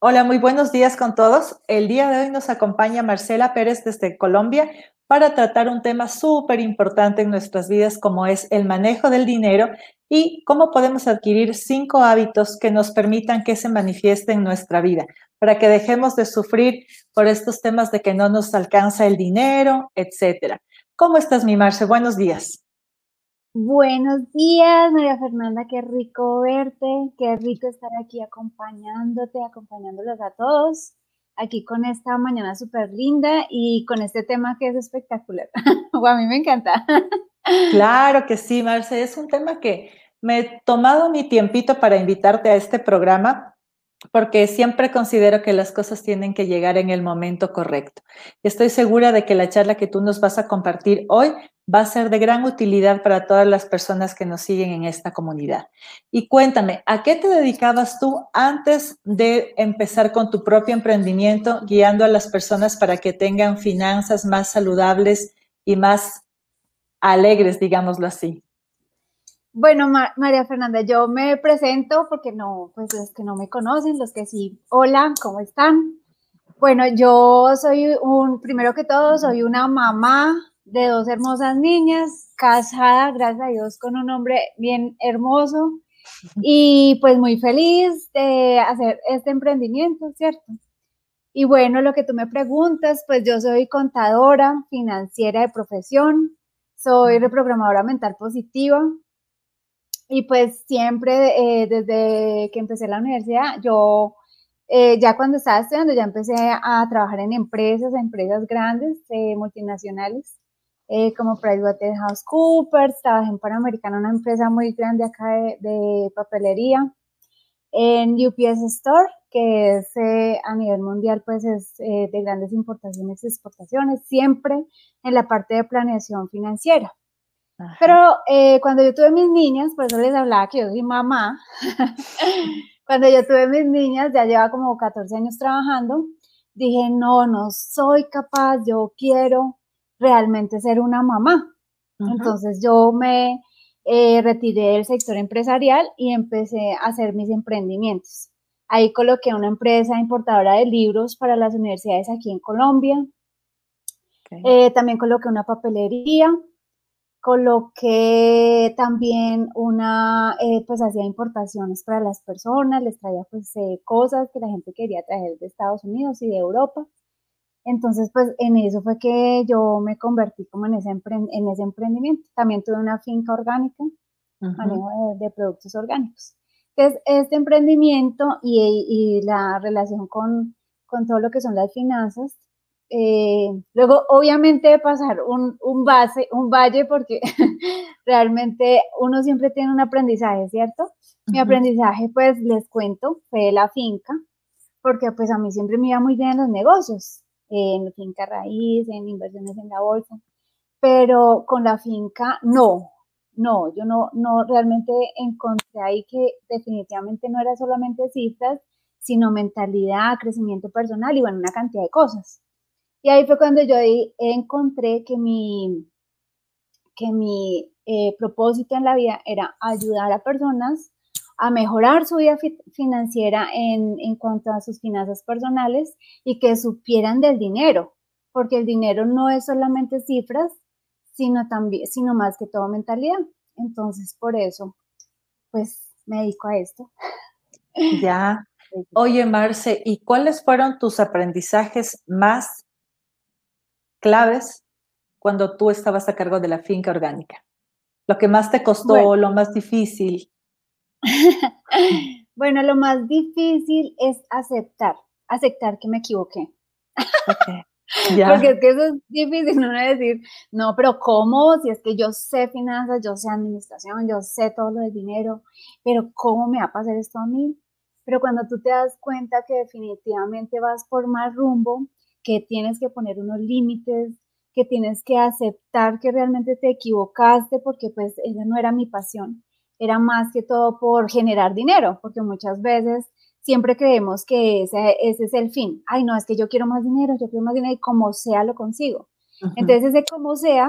Hola, muy buenos días con todos. El día de hoy nos acompaña Marcela Pérez desde Colombia para tratar un tema súper importante en nuestras vidas como es el manejo del dinero y cómo podemos adquirir cinco hábitos que nos permitan que se manifieste en nuestra vida, para que dejemos de sufrir por estos temas de que no nos alcanza el dinero, etcétera. ¿Cómo estás, mi Marce? Buenos días. Buenos días, María Fernanda, qué rico verte, qué rico estar aquí acompañándote, acompañándolos a todos, aquí con esta mañana súper linda y con este tema que es espectacular. a mí me encanta. Claro que sí, Marce, es un tema que me he tomado mi tiempito para invitarte a este programa porque siempre considero que las cosas tienen que llegar en el momento correcto. Estoy segura de que la charla que tú nos vas a compartir hoy va a ser de gran utilidad para todas las personas que nos siguen en esta comunidad. Y cuéntame, ¿a qué te dedicabas tú antes de empezar con tu propio emprendimiento, guiando a las personas para que tengan finanzas más saludables y más alegres, digámoslo así? Bueno, María Fernanda, yo me presento porque no, pues los que no me conocen, los que sí, hola, ¿cómo están? Bueno, yo soy un, primero que todo, soy una mamá de dos hermosas niñas, casada, gracias a Dios, con un hombre bien hermoso y pues muy feliz de hacer este emprendimiento, ¿cierto? Y bueno, lo que tú me preguntas, pues yo soy contadora financiera de profesión, soy reprogramadora mental positiva, y pues siempre, eh, desde que empecé la universidad, yo eh, ya cuando estaba estudiando, ya empecé a trabajar en empresas, empresas grandes, eh, multinacionales, como PricewaterhouseCoopers, trabajé en Panamericana, una empresa muy grande acá de, papelería, en UPS Store, que es a nivel mundial, pues es de grandes importaciones y exportaciones, siempre en la parte de planeación financiera. Pero eh, cuando yo tuve mis niñas, por eso les hablaba que yo soy mamá, cuando yo tuve mis niñas, ya lleva como 14 años trabajando, dije, no, no soy capaz, yo quiero realmente ser una mamá. Entonces yo me eh, retiré del sector empresarial y empecé a hacer mis emprendimientos. Ahí coloqué una empresa importadora de libros para las universidades aquí en Colombia. Eh, también coloqué una papelería coloqué también una, eh, pues hacía importaciones para las personas, les traía pues eh, cosas que la gente quería traer de Estados Unidos y de Europa. Entonces, pues en eso fue que yo me convertí como en ese, en ese emprendimiento. También tuve una finca orgánica, manejo de, productos orgánicos. Entonces, este emprendimiento y, y la relación con, con todo lo que son las finanzas, eh, luego, obviamente, pasar un, un, base, un valle, porque realmente uno siempre tiene un aprendizaje, ¿cierto? Mi aprendizaje, pues, les cuento, fue de la finca, porque pues a mí siempre me iba muy bien en los negocios, en finca raíz, en inversiones en la bolsa, pero con la finca, no, no, yo no, no realmente encontré ahí que definitivamente no era solamente cifras, sino mentalidad, crecimiento personal y bueno, una cantidad de cosas. Y ahí fue cuando yo encontré que mi, que mi eh, propósito en la vida era ayudar a personas a mejorar su vida financiera en, en, cuanto a sus finanzas personales y que supieran del dinero, porque el dinero no es solamente cifras, sino también, sino más que todo mentalidad. Entonces, por eso, pues me dedico a esto. Ya. Oye, Marce, ¿y cuáles fueron tus aprendizajes más claves cuando tú estabas a cargo de la finca orgánica? Lo que más te costó, lo más difícil. bueno, lo más difícil es aceptar, aceptar que me equivoqué. Porque es que eso es difícil, no decir, no, pero ¿cómo? Si es que yo sé finanzas, yo sé administración, yo sé todo lo del dinero, pero ¿cómo me va a pasar esto a mí? Pero cuando tú te das cuenta que definitivamente vas por más rumbo, que tienes que poner unos límites, que tienes que aceptar que realmente te equivocaste porque pues esa no era mi pasión, era más que todo por generar dinero, porque muchas veces siempre creemos que ese, ese es el fin. Ay, no, es que yo quiero más dinero, yo quiero más dinero y como sea lo consigo. Entonces ese como sea,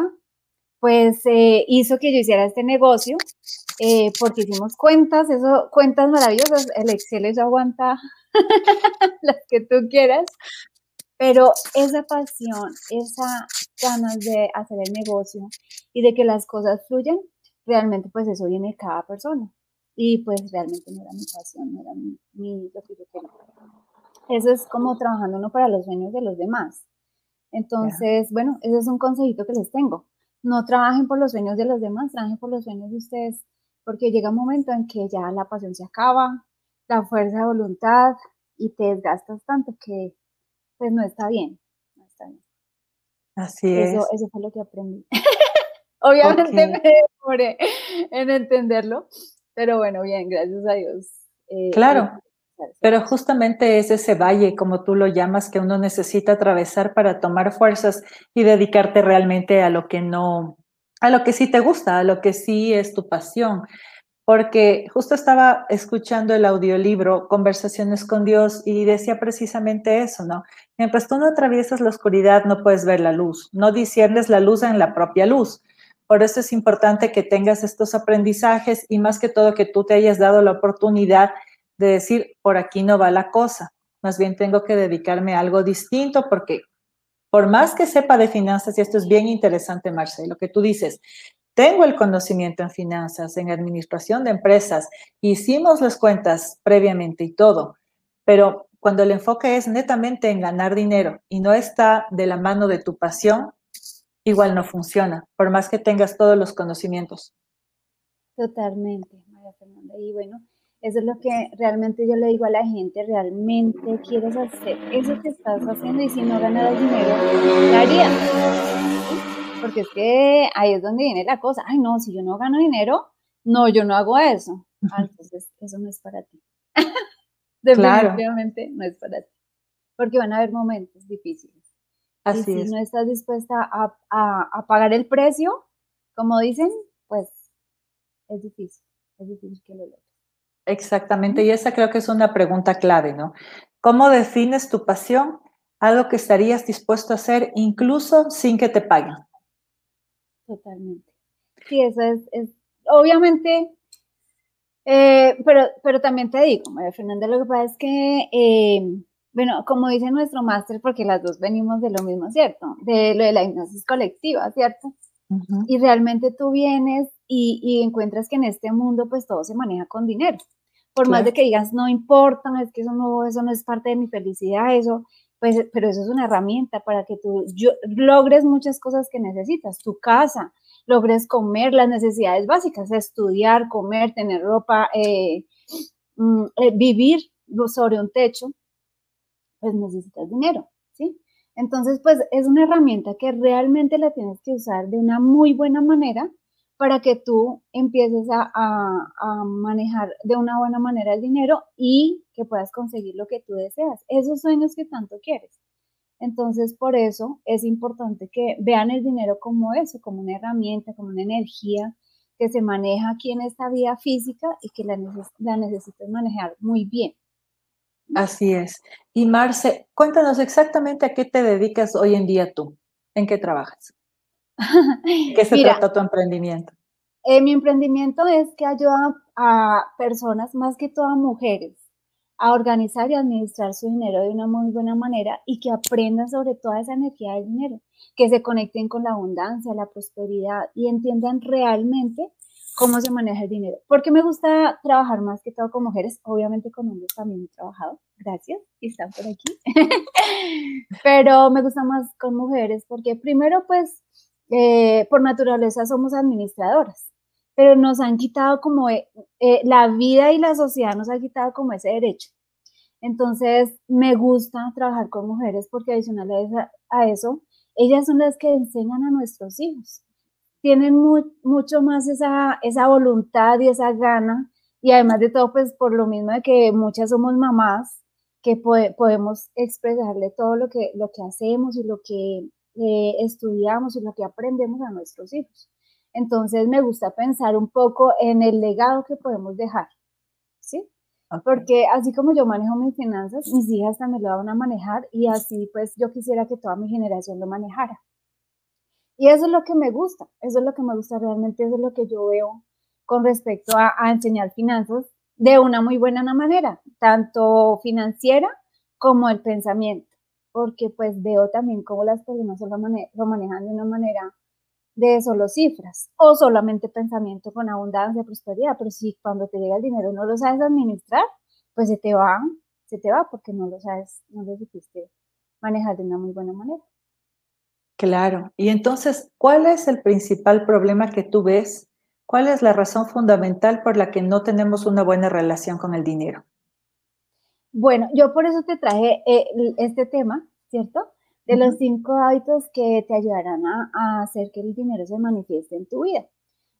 pues eh, hizo que yo hiciera este negocio eh, porque hicimos cuentas, eso, cuentas maravillosas, el Excel eso aguanta las que tú quieras, pero esa pasión, esa ganas de hacer el negocio y de que las cosas fluyan, realmente pues eso viene de cada persona. Y pues realmente no era mi pasión, no era mi, lo que yo quería. Eso es como trabajando uno para los sueños de los demás. Entonces, bueno, ese es un consejito que les tengo. No trabajen por los sueños de los demás, trabajen por los sueños de ustedes, porque llega un momento en que ya la pasión se acaba, la fuerza de voluntad y te desgastas tanto que pues no está bien. No está bien. Así es. Eso fue lo que aprendí. Obviamente me demoré en entenderlo, pero bueno, bien, gracias a Dios. Eh, claro, eh, pero justamente es ese valle, como tú lo llamas, que uno necesita atravesar para tomar fuerzas y dedicarte realmente a lo que no, a lo que sí te gusta, a lo que sí es tu pasión. Porque justo estaba escuchando el audiolibro Conversaciones con Dios y decía precisamente eso, ¿no? Mientras tú no atraviesas la oscuridad, no puedes ver la luz, no disiernes la luz en la propia luz. Por eso es importante que tengas estos aprendizajes y más que todo que tú te hayas dado la oportunidad de decir, por aquí no va la cosa. Más bien tengo que dedicarme a algo distinto porque por más que sepa de finanzas, y esto es bien interesante, Marcelo, lo que tú dices, tengo el conocimiento en finanzas, en administración de empresas, hicimos las cuentas previamente y todo, pero cuando el enfoque es netamente en ganar dinero y no está de la mano de tu pasión, igual no funciona, por más que tengas todos los conocimientos. Totalmente, María Fernanda. Y bueno, eso es lo que realmente yo le digo a la gente, realmente quieres hacer eso que estás haciendo y si no ganas dinero, ¿qué harías? Porque es que ahí es donde viene la cosa. Ay, no, si yo no gano dinero, no, yo no hago eso. Ah, entonces, eso no es para ti. Definitivamente no es para ti. Porque van a haber momentos difíciles y si no estás dispuesta a, pagar el precio, como dicen, pues es difícil, es difícil que lo logres. Exactamente, y esa creo que es una pregunta clave, ¿no? ¿Cómo defines tu pasión? Algo que estarías dispuesto a hacer incluso sin que te paguen. Totalmente. Sí, eso es, obviamente, eh, pero, pero también te digo, María Fernanda, lo que pasa es que eh, bueno, como dice nuestro máster, porque las dos venimos de lo mismo, ¿cierto? De lo de la hipnosis colectiva, ¿cierto? Y realmente tú vienes y, encuentras que en este mundo pues todo se maneja con dinero. Por más de que digas, no importa, es que eso no, eso no es parte de mi felicidad, eso, pues, pero eso es una herramienta para que tú logres muchas cosas que necesitas, tu casa, logres comer las necesidades básicas, estudiar, comer, tener ropa, eh, mm, eh, vivir sobre un techo, pues necesitas dinero, ¿sí? Entonces, pues es una herramienta que realmente la tienes que usar de una muy buena manera para que tú empieces a, manejar de una buena manera el dinero y que puedas conseguir lo que tú deseas, esos sueños que tanto quieres. Entonces, por eso es importante que vean el dinero como eso, como una herramienta, como una energía que se maneja aquí en esta vida física y que la, necesitas manejar muy bien. Así es. Y Marce, cuéntanos exactamente a qué te dedicas hoy en día tú. ¿En qué trabajas? ¿Qué se trata tu emprendimiento? Eh, mi emprendimiento es que ayuda a personas, más que todo a mujeres, a organizar y administrar su dinero de una muy buena manera y que aprendan sobre toda esa energía del dinero, que se conecten con la abundancia, la prosperidad y entiendan realmente cómo se maneja el dinero. Porque me gusta trabajar más que todo con mujeres, obviamente con hombres también he trabajado, gracias, y están por aquí. Pero me gusta más con mujeres porque primero pues eh, por naturaleza somos administradoras, pero nos han quitado como eh, eh, la vida y la sociedad nos ha quitado como ese derecho. Entonces me gusta trabajar con mujeres porque adicional a eso, ellas son las que enseñan a nuestros hijos tienen mucho más esa, esa voluntad y esa gana, y además de todo, pues por lo mismo de que muchas somos mamás, que podemos expresarle todo lo que, lo que hacemos y lo que eh, estudiamos y lo que aprendemos a nuestros hijos. Entonces me gusta pensar un poco en el legado que podemos dejar, ¿sí? Porque así como yo manejo mis finanzas, mis hijas también lo van a manejar y así pues yo quisiera que toda mi generación lo manejara. Y eso es lo que me gusta, eso es lo que me gusta realmente, eso es lo que yo veo con respecto a, enseñar finanzas de una muy buena manera, tanto financiera como el pensamiento, porque pues veo también cómo las personas lo, lo manejan de una manera de solo cifras o solamente pensamiento con abundancia, prosperidad, pero si cuando te llega el dinero no lo sabes administrar, pues se te va, se te va porque no lo sabes, no lo supiste manejar de una muy buena manera. Claro. Y entonces, ¿cuál es el principal problema que tú ves? ¿Cuál es la razón fundamental por la que no tenemos una buena relación con el dinero? Bueno, yo por eso te traje eh, este tema, ¿cierto? De los cinco hábitos que te ayudarán a, hacer que el dinero se manifieste en tu vida.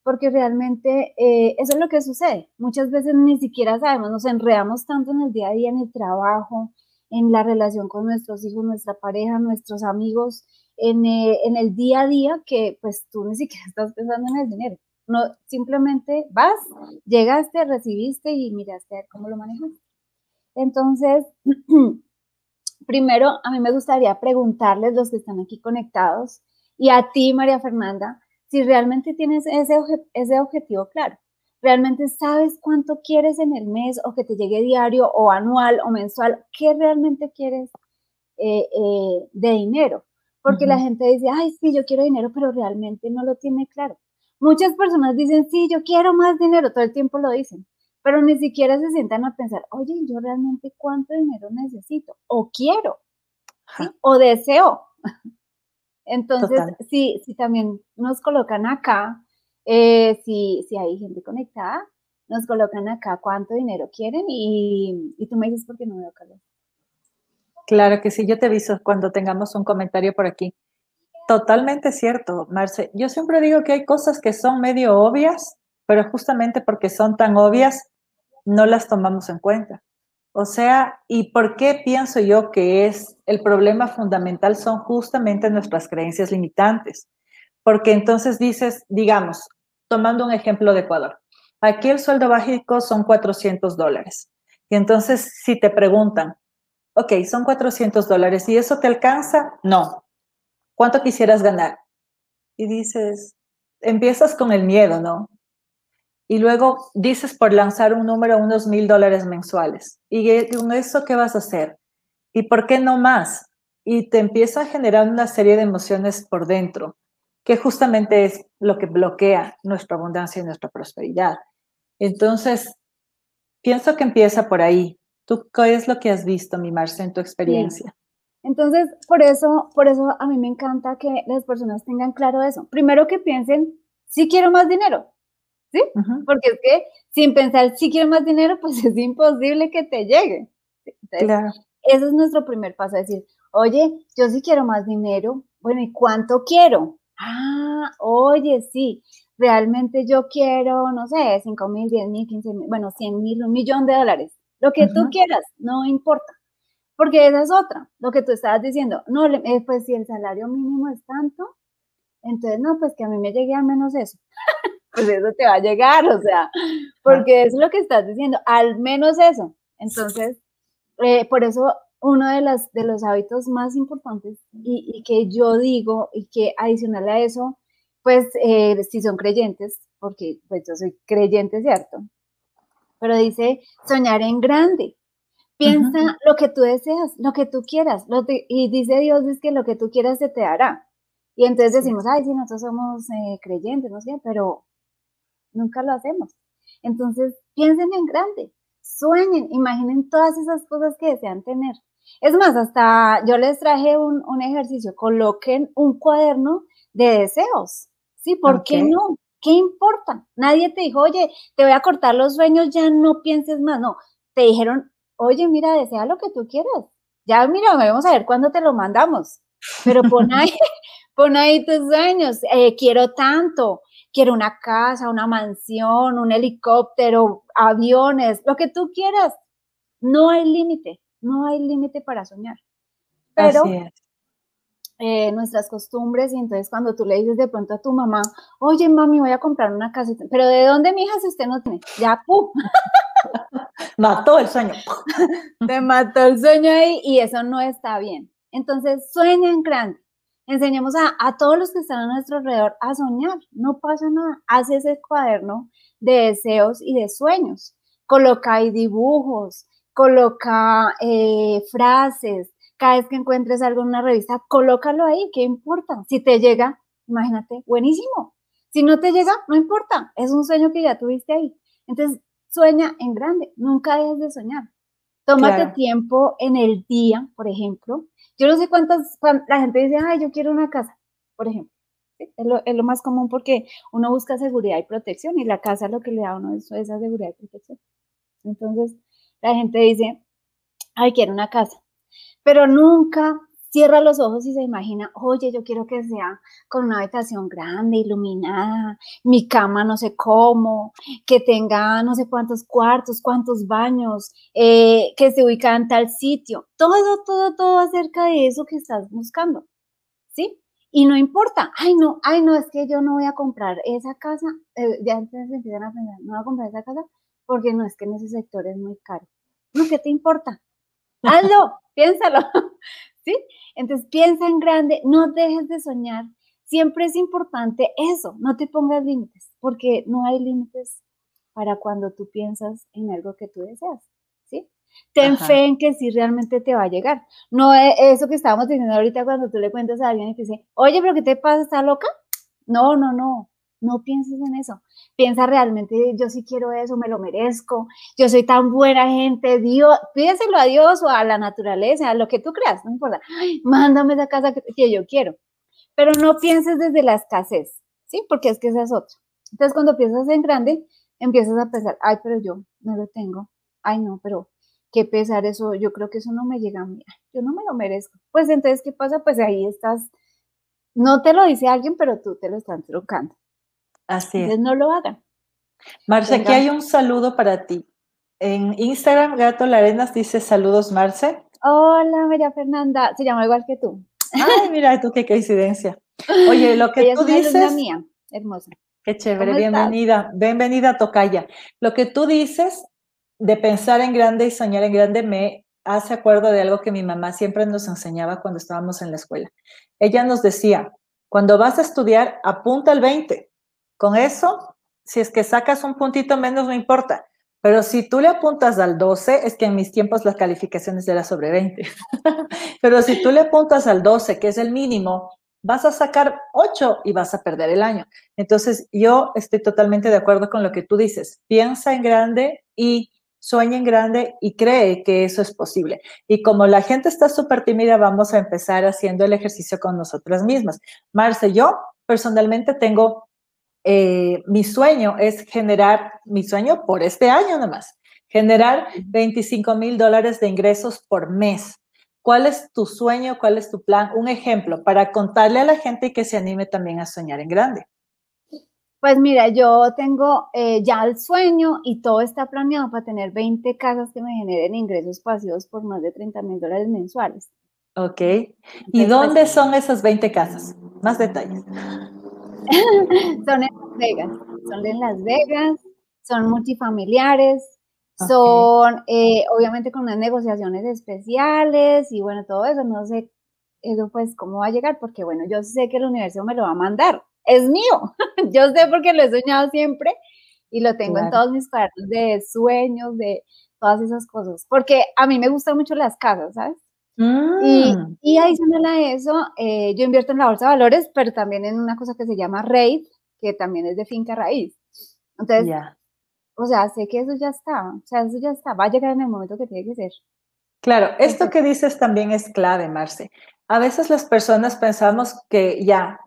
Porque realmente eh, eso es lo que sucede. Muchas veces ni siquiera sabemos, nos enredamos tanto en el día a día, en el trabajo, en la relación con nuestros hijos, nuestra pareja, nuestros amigos, en, eh, en, el día a día que pues tú ni siquiera estás pensando en el dinero. No, simplemente vas, llegaste, recibiste y miraste a ver cómo lo manejas. Entonces, primero a mí me gustaría preguntarles los que están aquí conectados y a ti, María Fernanda, si realmente tienes ese, ese objetivo claro realmente sabes cuánto quieres en el mes o que te llegue diario o anual o mensual, qué realmente quieres eh, eh, de dinero. Porque la gente dice, ay, sí, yo quiero dinero, pero realmente no lo tiene claro. Muchas personas dicen, sí, yo quiero más dinero, todo el tiempo lo dicen, pero ni siquiera se sientan a pensar, oye, yo realmente cuánto dinero necesito o quiero o deseo. Entonces, sí, sí, también nos colocan acá eh, si, si hay gente conectada, nos colocan acá cuánto dinero quieren y, y tú me dices por qué no veo calor. Claro que sí, yo te aviso cuando tengamos un comentario por aquí. Totalmente cierto, Marce. Yo siempre digo que hay cosas que son medio obvias, pero justamente porque son tan obvias, no las tomamos en cuenta. O sea, ¿y por qué pienso yo que es el problema fundamental? Son justamente nuestras creencias limitantes. Porque entonces dices, digamos, tomando un ejemplo de Ecuador, aquí el sueldo básico son 400 dólares. Y entonces si te preguntan, ok, son 400 dólares, ¿y eso te alcanza? No. ¿Cuánto quisieras ganar? Y dices, empiezas con el miedo, ¿no? Y luego dices por lanzar un número unos mil dólares mensuales. ¿Y con eso qué vas a hacer? ¿Y por qué no más? Y te empieza a generar una serie de emociones por dentro que justamente es lo que bloquea nuestra abundancia y nuestra prosperidad. Entonces, pienso que empieza por ahí. ¿Tú qué es lo que has visto, mi Marce, en tu experiencia? Entonces, por eso, por eso a mí me encanta que las personas tengan claro eso. Primero que piensen, si quiero más dinero, ¿sí? Porque es que sin pensar si quiero más dinero, pues es imposible que te llegue. claro. Ese es nuestro primer paso, decir, oye, yo sí quiero más dinero, bueno, ¿y cuánto quiero? Ah, oye, sí, realmente yo quiero, no sé, 5 mil, 10 mil, 15 mil, bueno, 100 mil, un millón de dólares, lo que tú quieras, no importa. Porque esa es otra, lo que tú estabas diciendo, no, eh, pues si el salario mínimo es tanto, entonces no, pues que a mí me llegue al menos eso. pues eso te va a llegar, o sea, porque es lo que estás diciendo, al menos eso. Entonces, eh, por eso uno de, las, de los hábitos más importantes y, que yo digo y que adicional a eso, pues eh, si son creyentes, porque pues yo soy creyente, ¿cierto? Pero dice soñar en grande. Piensa lo que tú deseas, lo que tú quieras. Lo y dice Dios es que lo que tú quieras se te hará. Y entonces decimos, ay, sí, nosotros somos eh, creyentes, no sé, pero nunca lo hacemos. Entonces, piensen en grande, sueñen, imaginen todas esas cosas que desean tener. Es más, hasta yo les traje un, ejercicio, coloquen un cuaderno de deseos. ¿Sí? ¿Por qué no? ¿Qué importa? Nadie te dijo, oye, te voy a cortar los sueños, ya no pienses más. No, te dijeron, oye, mira, desea lo que tú quieras. Ya, mira, vamos a ver cuándo te lo mandamos. Pero pon ahí, pon ahí tus sueños. Eh, quiero tanto, quiero una casa, una mansión, un helicóptero, aviones, lo que tú quieras. No hay límite. No hay límite para soñar. Pero eh, nuestras costumbres, y entonces cuando tú le dices de pronto a tu mamá, oye mami, voy a comprar una casita, pero ¿de dónde mi hija si usted no tiene? Ya, ¡pum! mató el sueño. Te mató el sueño ahí y eso no está bien. Entonces, sueña en grande. Enseñemos a, a, todos los que están a nuestro alrededor a soñar. No pasa nada. Haz ese cuaderno de deseos y de sueños. Coloca ahí dibujos, coloca eh, frases. Cada vez que encuentres algo en una revista, colócalo ahí. ¿Qué importa? Si te llega, imagínate, buenísimo. Si no te llega, no importa. Es un sueño que ya tuviste ahí. Entonces, sueña en grande. Nunca dejes de soñar. Tómate tiempo en el día, por ejemplo. Yo no sé cuántas, la gente dice, ay, yo quiero una casa, por ejemplo. Es, lo, más común porque uno busca seguridad y protección y la casa lo que le da a uno es esa seguridad y protección. Entonces, la gente dice, ay, quiero una casa, pero nunca cierra los ojos y se imagina, oye, yo quiero que sea con una habitación grande, iluminada, mi cama no sé cómo, que tenga no sé cuántos cuartos, cuántos baños, eh, que se ubica en tal sitio. Todo, todo, todo acerca de eso que estás buscando. ¿Sí? Y no importa, ay no, ay no, es que yo no voy a comprar esa casa, eh, ya entonces empiezan a pensar, no voy a comprar esa casa porque no es que en ese sector es muy caro. No, ¿qué te importa? Hazlo, piénsalo. ¿Sí? Entonces piensa en grande, no dejes de soñar. Siempre es importante eso, no te pongas límites, porque no hay límites para cuando tú piensas en algo que tú deseas. ¿Sí? Ten fe en que sí realmente te va a llegar. No es eso que estábamos diciendo ahorita cuando tú le cuentas a alguien y te dice, oye, pero ¿qué te pasa? ¿Estás loca? No, no, no. No pienses en eso. Piensa realmente, yo sí quiero eso, me lo merezco, yo soy tan buena gente, Dios, pídeselo a Dios o a la naturaleza, a lo que tú creas, no importa. mándame esa casa que, yo quiero. Pero no pienses desde la escasez, ¿sí? Porque es que esa es otra. Entonces, cuando piensas en grande, empiezas a pensar, ay, pero yo no lo tengo. Ay, no, pero qué pesar eso, yo creo que eso no me llega a mí, yo no me lo merezco. Pues entonces, ¿qué pasa? Pues ahí estás, no te lo dice alguien, pero tú te lo estás trocando. Así es. no lo hagan. Marce, aquí hay un saludo para ti. En Instagram, Gato Larenas dice saludos, Marce. Hola, María Fernanda. Se llama igual que tú. Ay, mira tú, qué coincidencia. Oye, lo que tú dices. Es mía, hermosa. Qué chévere, bienvenida. Bienvenida, Tocaya. Lo que tú dices de pensar en grande y soñar en grande me hace acuerdo de algo que mi mamá siempre nos enseñaba cuando estábamos en la escuela. Ella nos decía, cuando vas a estudiar, apunta al 20 con eso, si es que sacas un puntito menos, no importa. Pero si tú le apuntas al 12, es que en mis tiempos las calificaciones eran sobre 20. Pero si tú le apuntas al 12, que es el mínimo, vas a sacar 8 y vas a perder el año. Entonces, yo estoy totalmente de acuerdo con lo que tú dices. Piensa en grande y sueña en grande y cree que eso es posible. Y como la gente está súper tímida, vamos a empezar haciendo el ejercicio con nosotras mismas. Marce, yo personalmente tengo eh, mi sueño es generar, mi sueño por este año nomás, generar 25 mil dólares de ingresos por mes. ¿Cuál es tu sueño? ¿Cuál es tu plan? Un ejemplo para contarle a la gente que se anime también a soñar en grande. Pues mira, yo tengo eh, ya el sueño y todo está planeado para tener 20 casas que me generen ingresos pasivos por más de 30 mil dólares mensuales. Ok. ¿Y dónde pues, son esas 20 casas? Más detalles. son en Las Vegas, son en Las Vegas, son multifamiliares, son eh, obviamente con unas negociaciones especiales y bueno, todo eso, no sé eso pues cómo va a llegar, porque bueno, yo sé que el universo me lo va a mandar, es mío, yo sé porque lo he soñado siempre y lo tengo en todos mis cuadernos de sueños, de todas esas cosas, porque a mí me gustan mucho las casas, ¿sabes? Y, mm. y, adicional a eso, eh, yo invierto en la bolsa de valores, pero también en una cosa que se llama RAID, que también es de finca raíz. Entonces, o sea, sé que eso ya está, o sea, eso ya está, va a llegar en el momento que tiene que ser. Claro, esto que dices también es clave, Marce. A veces las personas pensamos que ya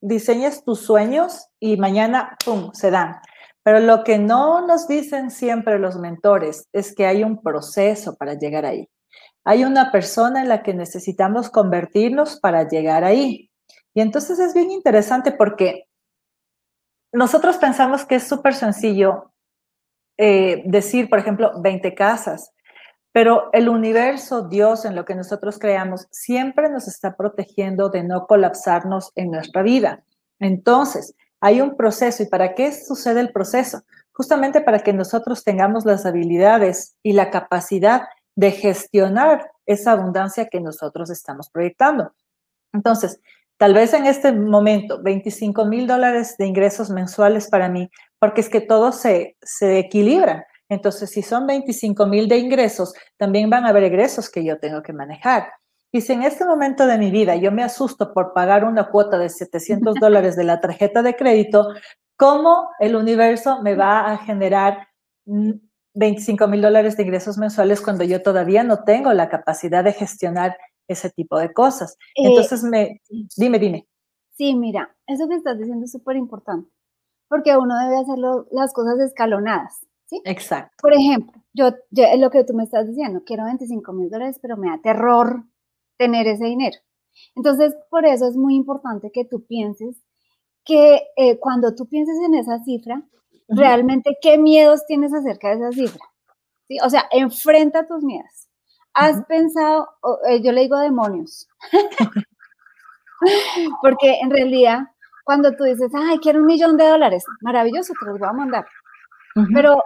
diseñas tus sueños y mañana, ¡pum!, se dan. Pero lo que no nos dicen siempre los mentores es que hay un proceso para llegar ahí. Hay una persona en la que necesitamos convertirnos para llegar ahí. Y entonces es bien interesante porque nosotros pensamos que es súper sencillo eh, decir, por ejemplo, 20 casas, pero el universo, Dios, en lo que nosotros creamos, siempre nos está protegiendo de no colapsarnos en nuestra vida. Entonces, hay un proceso. ¿Y para qué sucede el proceso? Justamente para que nosotros tengamos las habilidades y la capacidad de gestionar esa abundancia que nosotros estamos proyectando. Entonces, tal vez en este momento, 25 mil dólares de ingresos mensuales para mí, porque es que todo se, se equilibra. Entonces, si son 25 mil de ingresos, también van a haber egresos que yo tengo que manejar. Y si en este momento de mi vida yo me asusto por pagar una cuota de 700 dólares de la tarjeta de crédito, ¿cómo el universo me va a generar 25 mil dólares de ingresos mensuales cuando yo todavía no tengo la capacidad de gestionar ese tipo de cosas? Eh, Entonces, me, dime, dime. Sí, mira, eso que estás diciendo es súper importante, porque uno debe hacer las cosas escalonadas. ¿sí? Exacto. Por ejemplo, yo, es lo que tú me estás diciendo, quiero 25 mil dólares, pero me da terror tener ese dinero. Entonces, por eso es muy importante que tú pienses que eh, cuando tú pienses en esa cifra, realmente qué miedos tienes acerca de esa cifra. ¿Sí? O sea, enfrenta tus miedos. Has pensado, eh, yo le digo demonios, porque en realidad cuando tú dices, ay, quiero un millón de dólares, maravilloso, te los voy a mandar. Pero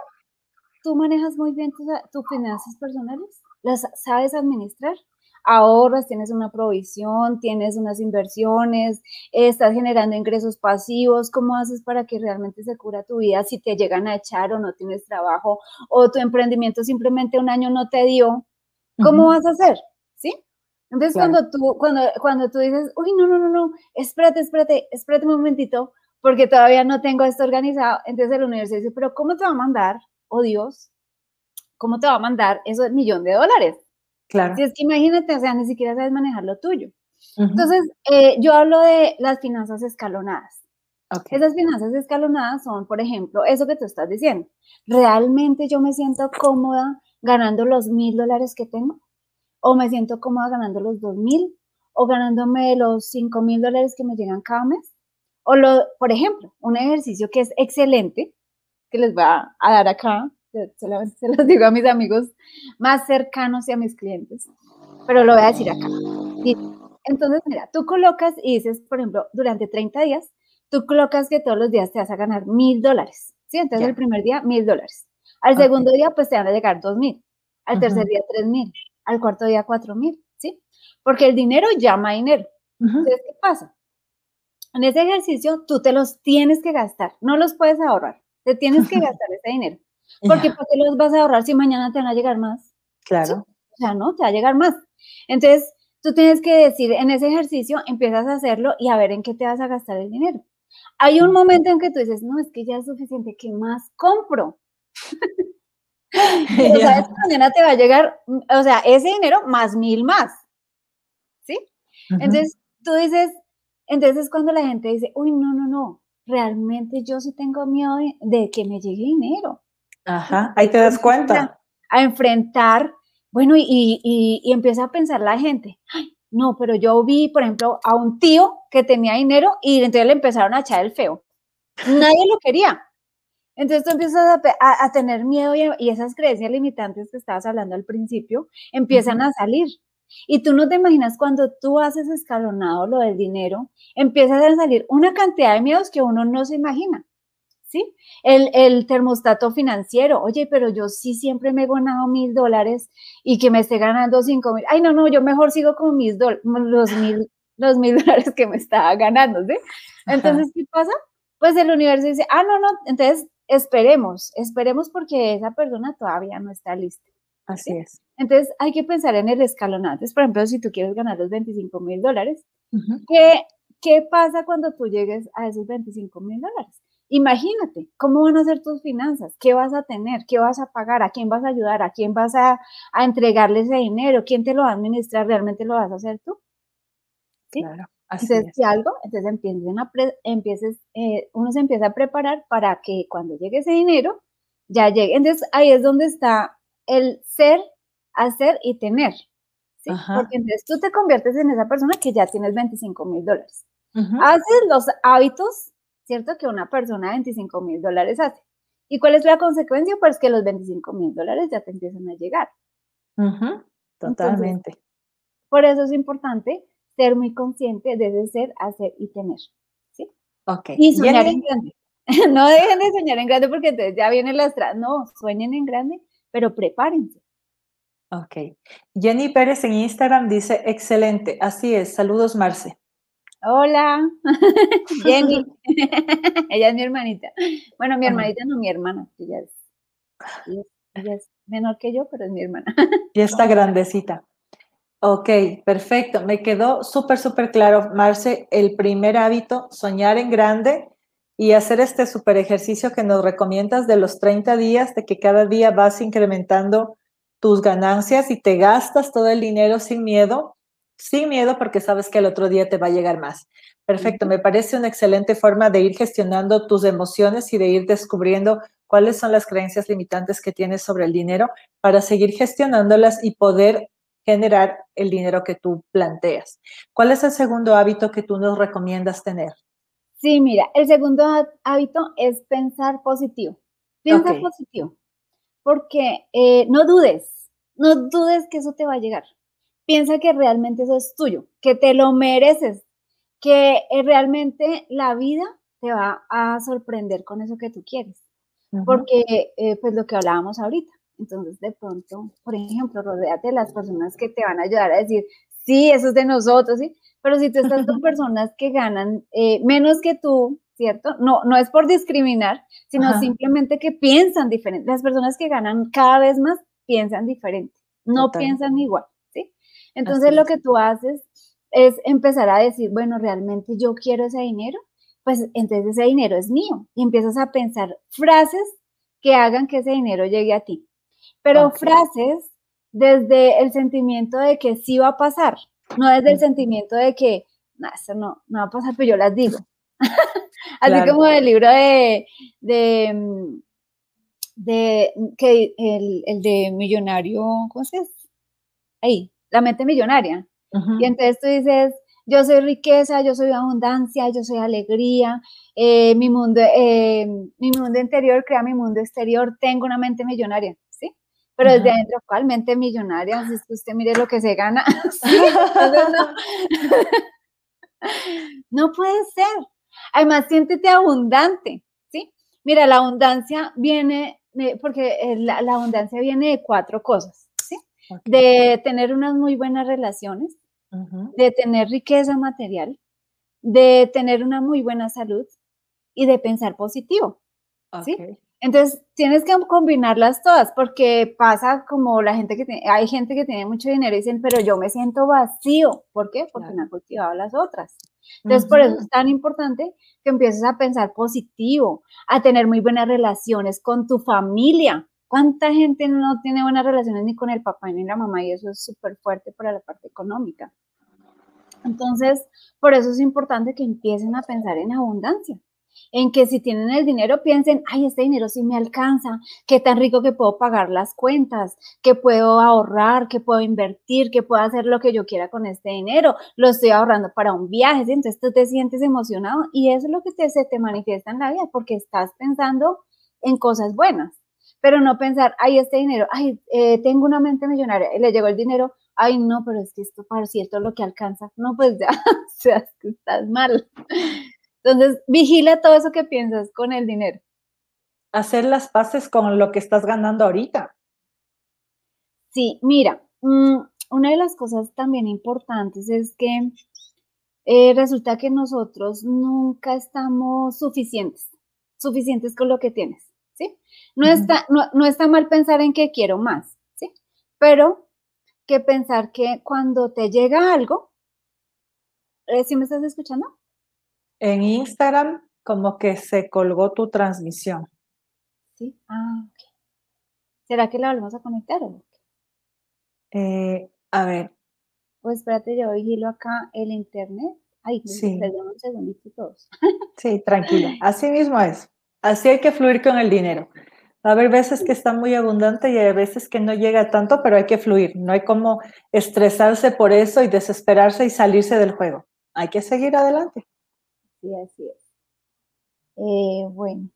tú manejas muy bien tus, finanzas personales, las sabes administrar, ahorras, tienes una provisión, tienes unas inversiones, estás generando ingresos pasivos, ¿cómo haces para que realmente se cura tu vida si te llegan a echar o no tienes trabajo o tu emprendimiento simplemente un año no te dio? ¿Cómo vas a hacer? ¿Sí? Entonces cuando tú cuando cuando tú dices, "Uy, no, no, no, no, espérate, espérate, espérate un momentito, porque todavía no tengo esto organizado." Entonces el universo dice, "Pero ¿cómo te va a mandar? Oh Dios, ¿cómo te va a mandar eso de millón de dólares?" Claro. Si es que imagínate, o sea, ni siquiera sabes manejar lo tuyo. Entonces, eh, yo hablo de las finanzas escalonadas. Esas finanzas escalonadas son, por ejemplo, eso que tú estás diciendo. ¿Realmente yo me siento cómoda ganando los mil dólares que tengo? ¿O me siento cómoda ganando los dos mil? ¿O ganándome los cinco mil dólares que me llegan cada mes? O, lo, por ejemplo, un ejercicio que es excelente, que les voy a dar acá, solamente se los digo a mis amigos más cercanos y a mis clientes, pero lo voy a decir acá. Entonces, mira, tú colocas y dices, por ejemplo, durante 30 días, tú colocas que todos los días te vas a ganar mil dólares, ¿sí? Entonces, el primer día, mil dólares. Al segundo día, pues te van a llegar dos mil. Al tercer día, tres mil. Al cuarto día, cuatro mil, ¿sí? Porque el dinero llama dinero. Entonces, ¿qué pasa? En ese ejercicio, tú te los tienes que gastar, no los puedes ahorrar, te tienes que gastar ese dinero. Porque ¿por qué los vas a ahorrar si mañana te van a llegar más? Claro. O sea, no, te va a llegar más. Entonces, tú tienes que decir, en ese ejercicio empiezas a hacerlo y a ver en qué te vas a gastar el dinero. Hay un momento en que tú dices, no, es que ya es suficiente, ¿qué más compro? o sea, mañana te va a llegar, o sea, ese dinero más mil más. ¿Sí? Entonces, tú dices, entonces cuando la gente dice, uy, no, no, no, realmente yo sí tengo miedo de que me llegue dinero. Ajá, ahí te das cuenta. A enfrentar, bueno, y, empieza a pensar la gente, Ay, no, pero yo vi, por ejemplo, a un tío que tenía dinero y entonces le empezaron a echar el feo. Nadie lo quería. Entonces tú empiezas a, tener miedo y, esas creencias limitantes que estabas hablando al principio empiezan a salir. Y tú no te imaginas cuando tú haces escalonado lo del dinero, empiezas a salir una cantidad de miedos que uno no se imagina. ¿Sí? El, termostato financiero, oye, pero yo sí siempre me he ganado mil dólares y que me esté ganando cinco mil, ay, no, no, yo mejor sigo con mis los mil, los mil dólares que me estaba ganando, ¿sí? Entonces, ¿qué pasa? Pues el universo dice, ah, no, no, entonces esperemos, esperemos porque esa persona todavía no está lista. Así es. Entonces hay que pensar en el escalonante. Por ejemplo, si tú quieres ganar los 25 mil dólares, ¿qué, ¿qué pasa cuando tú llegues a esos 25 mil dólares? Imagínate, ¿cómo van a ser tus finanzas? ¿Qué vas a tener? ¿Qué vas a pagar? ¿A quién vas a ayudar? ¿A quién vas a, entregarle ese dinero? ¿Quién te lo va a administrar? ¿Realmente lo vas a hacer tú? Claro. entonces, si algo, entonces empieces, eh, uno se empieza a preparar para que cuando llegue ese dinero, ya llegue. Entonces, ahí es donde está el ser, hacer y tener. ¿sí? Porque entonces tú te conviertes en esa persona que ya tienes 25 mil dólares. Haces los hábitos ¿cierto? Que una persona de 25 mil dólares hace. ¿Y cuál es la consecuencia? Pues que los 25 mil dólares ya te empiezan a llegar. totalmente. por eso es importante ser muy consciente de ser, hacer y tener. ¿sí? Ok. Y soñar en grande. no dejen de soñar en grande porque entonces ya viene la No, sueñen en grande, pero prepárense. Ok. Jenny Pérez en Instagram dice, excelente, así es, saludos Marce. Hola, Jenny. ella es mi hermanita. Bueno, mi hermanita no mi hermana, ella es, ella es menor que yo, pero es mi hermana. Y está grandecita. Ok, perfecto. Me quedó súper, súper claro, Marce, el primer hábito, soñar en grande y hacer este súper ejercicio que nos recomiendas de los 30 días, de que cada día vas incrementando tus ganancias y te gastas todo el dinero sin miedo, sin miedo porque sabes que el otro día te va a llegar más. Perfecto, me parece una excelente forma de ir gestionando tus emociones y de ir descubriendo cuáles son las creencias limitantes que tienes sobre el dinero para seguir gestionándolas y poder generar el dinero que tú planteas. ¿Cuál es el segundo hábito que tú nos recomiendas tener? Sí, mira, el segundo hábito es pensar positivo. Piensa positivo, porque eh, no dudes, no dudes que eso te va a llegar. Piensa que realmente eso es tuyo, que te lo mereces, que eh, realmente la vida te va a sorprender con eso que tú quieres. Porque, eh, pues lo que hablábamos ahorita, entonces, de pronto, por ejemplo, rodéate de las personas que te van a ayudar a decir, sí, eso es de nosotros, ¿sí? Pero si tú estás con personas que ganan eh, menos que tú, ¿cierto? No, no es por discriminar, sino simplemente que piensan diferente. Las personas que ganan cada vez más piensan diferente, no piensan igual, Entonces, lo que tú haces es empezar a decir, bueno, realmente yo quiero ese dinero, pues entonces ese dinero es mío. Y empiezas a pensar frases que hagan que ese dinero llegue a ti pero frases desde el sentimiento de que sí va a pasar, no desde el sentimiento de que, no, eso no, no va a pasar, pero yo las digo. Así como el libro de, de, de que el, el, de millonario, ¿cómo se dice? Ahí, la mente millonaria. Y entonces tú dices, yo soy riqueza, yo soy abundancia, yo soy alegría, eh, mi, mundo, eh, mi mundo interior crea mi mundo exterior, tengo una mente millonaria pero desde adentro, ¿cuál millonaria? Si es que usted mire lo que se gana. no. puede ser. Además, siéntete abundante, ¿sí? Mira, la abundancia viene, porque eh, la, abundancia viene de cuatro cosas, De tener unas muy buenas relaciones, de tener riqueza material, de tener una muy buena salud y de pensar positivo, ¿sí? Entonces, tienes que combinarlas todas, porque pasa como la gente que tiene, hay gente que tiene mucho dinero y dicen, pero yo me siento vacío. ¿Por qué? Porque no han cultivado las otras. Entonces, por eso es tan importante que empieces a pensar positivo, a tener muy buenas relaciones con tu familia. ¿Cuánta gente no tiene buenas relaciones ni con el papá ni la mamá? Y eso es súper fuerte para la parte económica. Entonces, por eso es importante que empiecen a pensar en abundancia en que si tienen el dinero piensen, ay, este dinero sí me alcanza, qué tan rico que puedo pagar las cuentas, que puedo ahorrar, que puedo invertir, que puedo hacer lo que yo quiera con este dinero, lo estoy ahorrando para un viaje, entonces tú te sientes emocionado y eso es lo que te, se te manifiesta en la vida porque estás pensando en cosas buenas, pero no pensar, ay, este dinero, ay, eh, tengo una mente millonaria le llegó el dinero, ay, no, pero es que esto para cierto es lo que alcanza, no, pues ya, o sea, es que estás mal. Entonces, vigila todo eso que piensas con el dinero. Hacer las paces con lo que estás ganando ahorita. Sí, mira, mm, una de las cosas también importantes es que eh, resulta que nosotros nunca estamos suficientes, suficientes con lo que tienes, ¿sí? No, está, no, está mal pensar en que quiero más, ¿sí? Pero que pensar que cuando te llega algo, eh, ¿sí me estás escuchando? en Instagram como que se colgó tu transmisión. Sí, ah, ok. ¿Será que la volvemos a conectar o eh, a ver. Pues espérate, yo vigilo acá el internet. Ay, sí. un segundito todos. sí, tranquila. Así mismo es. Así hay que fluir con el dinero. Va a haber veces que está muy abundante y hay veces que no llega tanto, pero hay que fluir. No hay como estresarse por eso y desesperarse y salirse del juego. Hay que seguir adelante. Sí, así es. Eh, bueno,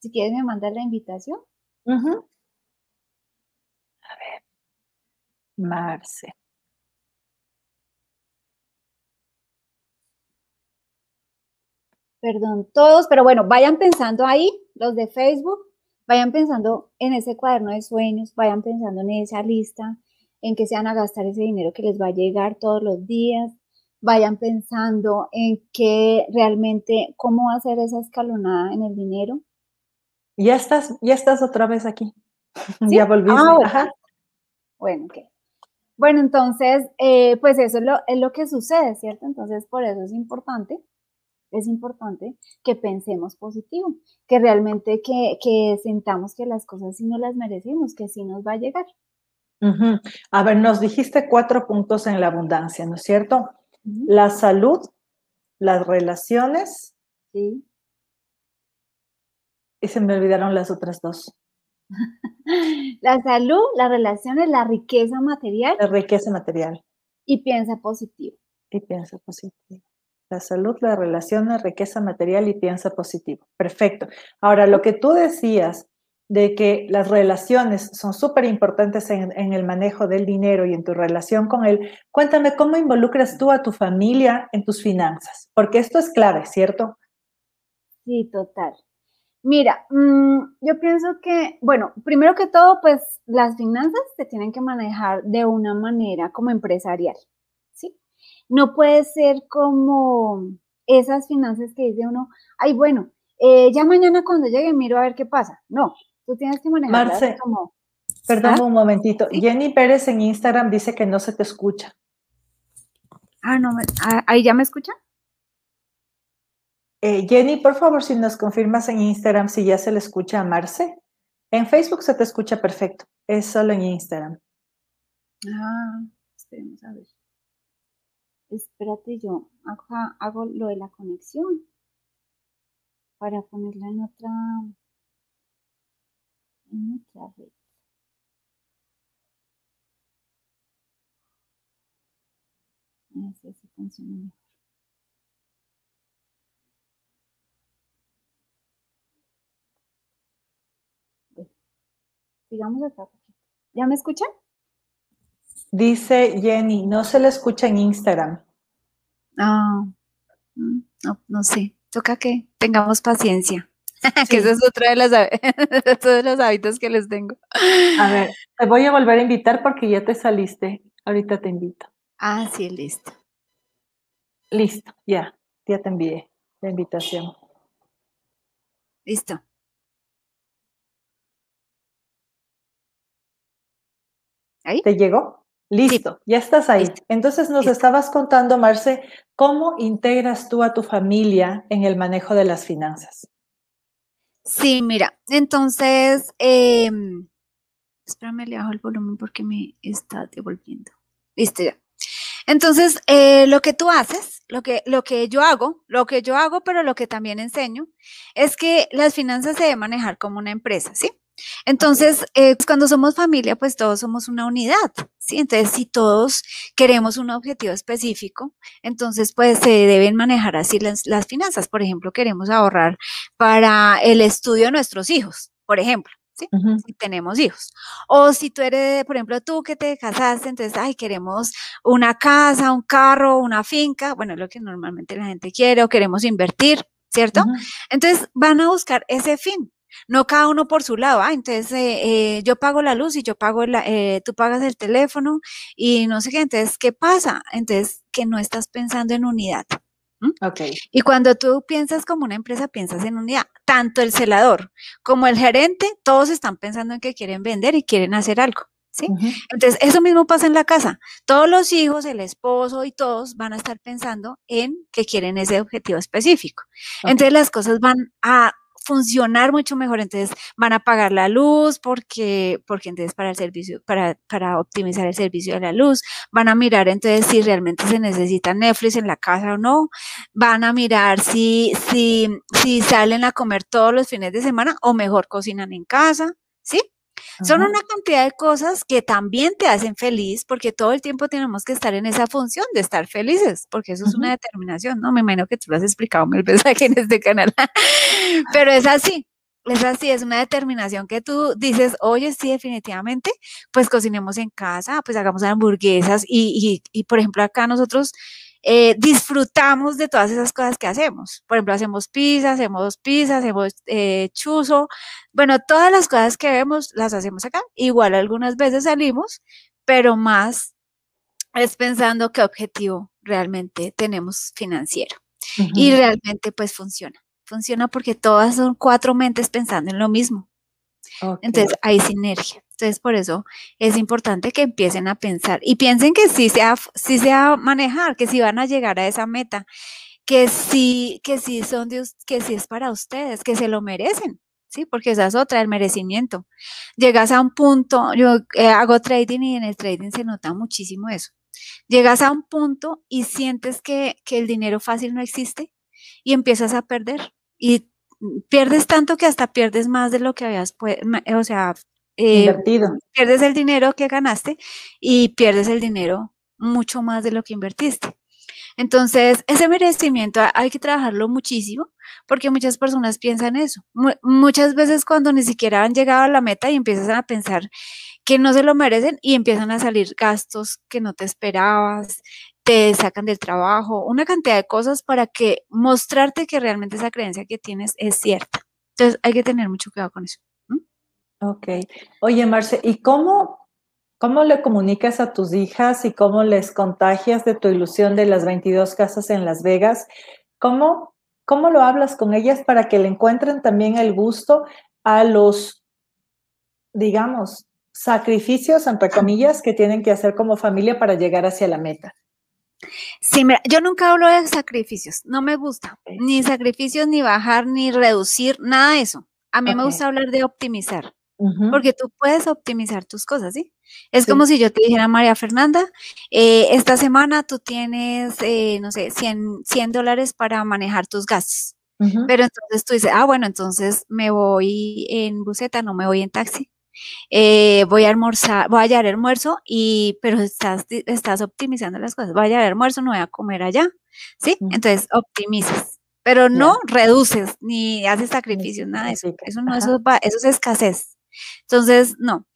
si quieres me mandar la invitación. A ver, Marce. Perdón, todos, pero bueno, vayan pensando ahí, los de Facebook, vayan pensando en ese cuaderno de sueños, vayan pensando en esa lista, en que se van a gastar ese dinero que les va a llegar todos los días, vayan pensando en qué realmente, cómo hacer esa escalonada en el dinero. Ya estás, ya estás otra vez aquí. Ya volviste. Ah, bueno, ok. Bueno, entonces, eh, pues eso es lo, es lo que sucede, ¿cierto? Entonces, por eso es importante, es importante que pensemos positivo, que realmente que, que sentamos que las cosas sí no las merecemos, que sí nos va a llegar. A ver, nos dijiste cuatro puntos en la abundancia, ¿no es cierto? La salud, las relaciones. Sí. Y se me olvidaron las otras dos. la salud, las relaciones, la riqueza material. La riqueza material. Y piensa positivo. Y piensa positivo. La salud, la relación, la riqueza material y piensa positivo. Perfecto. Ahora, lo que tú decías de que las relaciones son súper importantes en, el manejo del dinero y en tu relación con él, cuéntame cómo involucras tú a tu familia en tus finanzas, porque esto es clave, ¿cierto? Sí, total. Mira, mm, yo pienso que, bueno, primero que todo, pues las finanzas se tienen que manejar de una manera como empresarial. No puede ser como esas finanzas que dice uno, ay, bueno, eh, ya mañana cuando llegue miro a ver qué pasa. No, tú tienes que manejarlas como... Perdón ¿Ah? un momentito. Jenny Pérez en Instagram dice que no se te escucha. Ah, no, ah, ¿ahí ya me escucha? Eh, Jenny, por favor, si nos confirmas en Instagram si ya se le escucha a Marce. En Facebook se te escucha perfecto, es solo en Instagram. Ah, esperemos a ver. Espérate, yo hago lo de la conexión para ponerla en otra, en otra red. A ver si funciona mejor. sigamos acá. ¿Ya me escuchan? Dice Jenny, no se le escucha en Instagram. Ah, mm, no, no sé. Toca que tengamos paciencia. que eso es otro de, los, de los hábitos que les tengo. A ver, te voy a volver a invitar porque ya te saliste. Ahorita te invito. Ah, sí, listo. Listo, ya, ya te envié la invitación. Listo. ¿Te llegó? Listo, ya estás ahí. Entonces nos estabas contando, Marce, cómo integras tú a tu familia en el manejo de las finanzas. Sí, mira, entonces, eh, espérame, le bajo el volumen porque me está devolviendo. Listo, ya. Entonces, eh, lo que tú haces, lo que, lo que yo hago, lo que yo hago, pero lo que también enseño, es que las finanzas se deben manejar como una empresa, ¿sí? Entonces, eh, pues, cuando somos familia, pues todos somos una unidad, ¿sí? Entonces, si todos queremos un objetivo específico, entonces, pues se deben manejar así las, finanzas. Por ejemplo, queremos ahorrar para el estudio de nuestros hijos, por ejemplo. ¿Sí? Si tenemos hijos. O si tú eres, por ejemplo, tú que te casaste, entonces, ay, queremos una casa, un carro, una finca, bueno, es lo que normalmente la gente quiere, o queremos invertir, ¿cierto? Entonces, van a buscar ese fin, no cada uno por su lado, ah, entonces eh, eh, yo pago la luz y yo pago, la, eh, tú pagas el teléfono y no sé qué, entonces, ¿qué pasa? Entonces, que no estás pensando en unidad. Okay. Y cuando tú piensas como una empresa, piensas en unidad. Tanto el celador como el gerente, todos están pensando en que quieren vender y quieren hacer algo. ¿Sí? Entonces, eso mismo pasa en la casa. Todos los hijos, el esposo y todos van a estar pensando en que quieren ese objetivo específico. Entonces, las cosas van a funcionar mucho mejor. Entonces van a pagar la luz porque, porque entonces para el servicio, para, para optimizar el servicio de la luz, van a mirar entonces si realmente se necesita Netflix en la casa o no, van a mirar si, si, si salen a comer todos los fines de semana o mejor cocinan en casa, Son una cantidad de cosas que también te hacen feliz, porque todo el tiempo tenemos que estar en esa función de estar felices, porque eso es una determinación, ¿no? Me imagino que tú lo has explicado mil veces aquí en este canal, pero es así. Es así, es una determinación que tú dices, oye, sí, definitivamente, pues cocinemos en casa, pues hagamos hamburguesas y, y, y por ejemplo, acá nosotros eh, disfrutamos de todas esas cosas que hacemos. Por ejemplo, hacemos pizza, hacemos pizza, hacemos eh, chuzo. Bueno, todas las cosas que vemos las hacemos acá. Igual algunas veces salimos, pero más es pensando qué objetivo realmente tenemos financiero. Y realmente pues funciona. Funciona porque todas son cuatro mentes pensando en lo mismo. Entonces hay sinergia. Entonces por eso es importante que empiecen a pensar y piensen que sí sea, sí sea manejar, que sí van a llegar a esa meta, que sí, que sí son de, que sí es para ustedes, que se lo merecen. ¿sí? Porque esa es otra, el merecimiento. Llegas a un punto, yo eh, hago trading y en el trading se nota muchísimo eso. Llegas a un punto y sientes que, el dinero fácil no existe y empiezas a perder. Y pierdes tanto que hasta pierdes más de lo que habías, o sea, eh, invertido. Pierdes el dinero que ganaste y pierdes el dinero mucho más de lo que invertiste. Entonces, ese merecimiento hay que trabajarlo muchísimo porque muchas personas piensan eso. muchas veces cuando ni siquiera han llegado a la meta y empiezan a pensar que no se lo merecen y empiezan a salir gastos que no te esperabas, te sacan del trabajo, una cantidad de cosas para que mostrarte que realmente esa creencia que tienes es cierta. Entonces hay que tener mucho cuidado con eso. Ok. Oye, Marce, ¿y cómo ¿Cómo le comunicas a tus hijas y cómo les contagias de tu ilusión de las 22 casas en Las Vegas? ¿Cómo, cómo lo hablas con ellas para que le encuentren también el gusto a los, digamos, sacrificios, entre comillas, que tienen que hacer como familia para llegar hacia la meta? Sí, mira, yo nunca hablo de sacrificios, no me gusta, ni sacrificios, ni bajar, ni reducir, nada de eso. A mí me gusta hablar de optimizar, porque tú puedes optimizar tus cosas, ¿sí? Es como si yo te dijera, María Fernanda, eh, esta semana tú tienes, eh, no sé, 100, 100 dólares para manejar tus gastos. Pero entonces tú dices, ah, bueno, entonces me voy en buseta, no me voy en taxi. Eh, voy a almorzar, voy a llevar almuerzo y, pero estás, estás optimizando las cosas. Voy a llevar almuerzo, no voy a comer allá. ¿Sí? Entonces optimizas, pero no reduces ni haces sacrificios, nada de eso. Eso no, eso, eso es escasez. Entonces, no.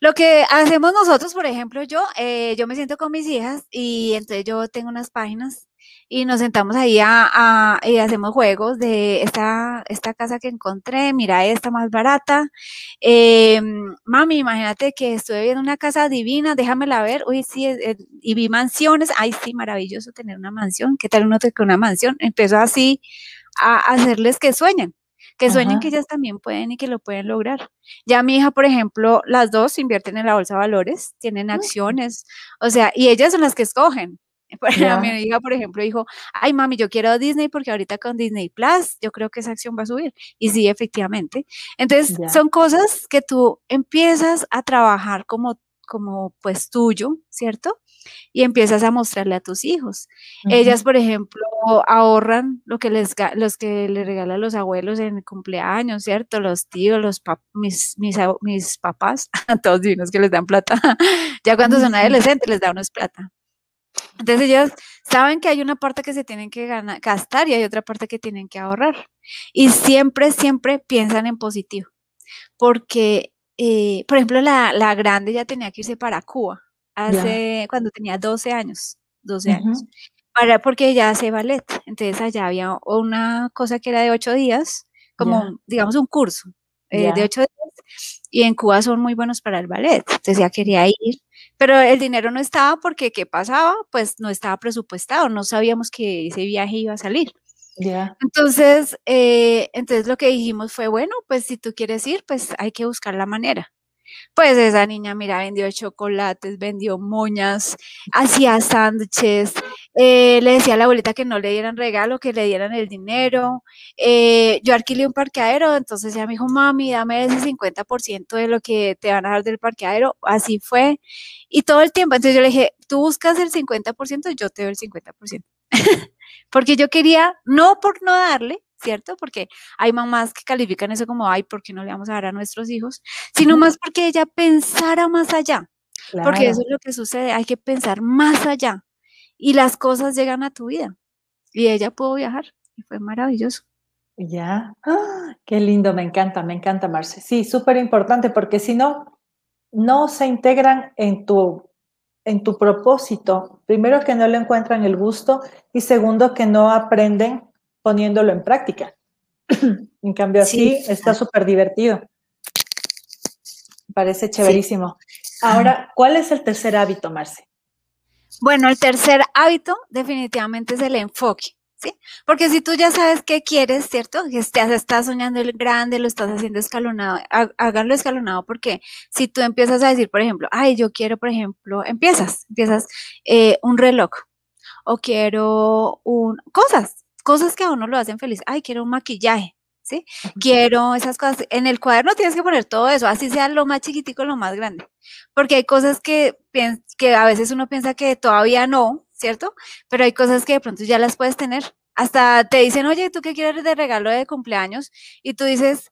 Lo que hacemos nosotros, por ejemplo, yo, eh, yo me siento con mis hijas y entonces yo tengo unas páginas y nos sentamos ahí a, y hacemos juegos de esta, esta casa que encontré, mira esta más barata. Em, mami, imagínate que estuve viendo una casa divina, déjamela ver. Uy, sí, y vi mansiones. Ay, sí, maravilloso tener una mansión. ¿Qué tal uno con una mansión? Empezó así a hacerles que sueñen que sueñen que ellas también pueden y que lo pueden lograr. Ya mi hija, por ejemplo, las dos invierten en la bolsa de valores, tienen mm. acciones, o sea, y ellas son las que escogen. Mi hija, por ejemplo, dijo, ay mami, yo quiero Disney porque ahorita con Disney Plus yo creo que esa acción va a subir. Y sí, efectivamente. Entonces, son cosas que tú empiezas a trabajar como, como pues tuyo, ¿cierto? y empiezas a mostrarle a tus hijos. Ellas, por ejemplo, ahorran lo que les, los que le regalan los abuelos en el cumpleaños, ¿cierto? Los tíos, los mis, mis, mis, papás, todos divinos que les dan plata. ya cuando son adolescentes les dan unos plata. Entonces ellas saben que hay una parte que se tienen que ganar, gastar y hay otra parte que tienen que ahorrar. Y siempre, siempre piensan en positivo. Porque, eh, por ejemplo, la, la grande ya tenía que irse para Cuba hace cuando tenía 12 años, 12 años, para, porque ella hace ballet, entonces allá había una cosa que era de 8 días, como digamos un curso eh, de 8 días, y en Cuba son muy buenos para el ballet, entonces ya quería ir, pero el dinero no estaba porque ¿qué pasaba? Pues no estaba presupuestado, no sabíamos que ese viaje iba a salir. Entonces, eh, entonces lo que dijimos fue, bueno, pues si tú quieres ir, pues hay que buscar la manera. Pues esa niña, mira, vendió chocolates, vendió moñas, hacía sándwiches, eh, le decía a la abuelita que no le dieran regalo, que le dieran el dinero. Eh, yo alquilé un parqueadero, entonces ella me dijo, mami, dame ese 50% de lo que te van a dar del parqueadero. Así fue. Y todo el tiempo, entonces yo le dije, tú buscas el 50%, yo te doy el 50%. Porque yo quería, no por no darle, ¿cierto? Porque hay mamás que califican eso como, ay, ¿por qué no le vamos a dar a nuestros hijos? Sino más porque ella pensara más allá. Porque eso es lo que sucede, hay que pensar más allá. Y las cosas llegan a tu vida. Y ella pudo viajar y fue maravilloso. Ya, ¡Ah! qué lindo, me encanta, me encanta, Marce. Sí, súper importante porque si no, no se integran en tu, en tu propósito. Primero que no le encuentran el gusto y segundo que no aprenden poniéndolo en práctica. en cambio, así está súper divertido. Parece chéverísimo. Ahora, ¿cuál es el tercer hábito, Marce? Bueno, el tercer hábito definitivamente es el enfoque. ¿Sí? Porque si tú ya sabes qué quieres, ¿cierto? Que estás soñando el grande, lo estás haciendo escalonado, háganlo escalonado porque si tú empiezas a decir, por ejemplo, ay, yo quiero, por ejemplo, empiezas, empiezas eh, un reloj o quiero un, cosas, cosas que a uno lo hacen feliz, ay, quiero un maquillaje, ¿sí? Quiero esas cosas. En el cuaderno tienes que poner todo eso, así sea lo más chiquitico, lo más grande, porque hay cosas que, que a veces uno piensa que todavía no, ¿cierto? Pero hay cosas que de pronto ya las puedes tener. Hasta te dicen, oye, ¿tú qué quieres de regalo de cumpleaños? Y tú dices,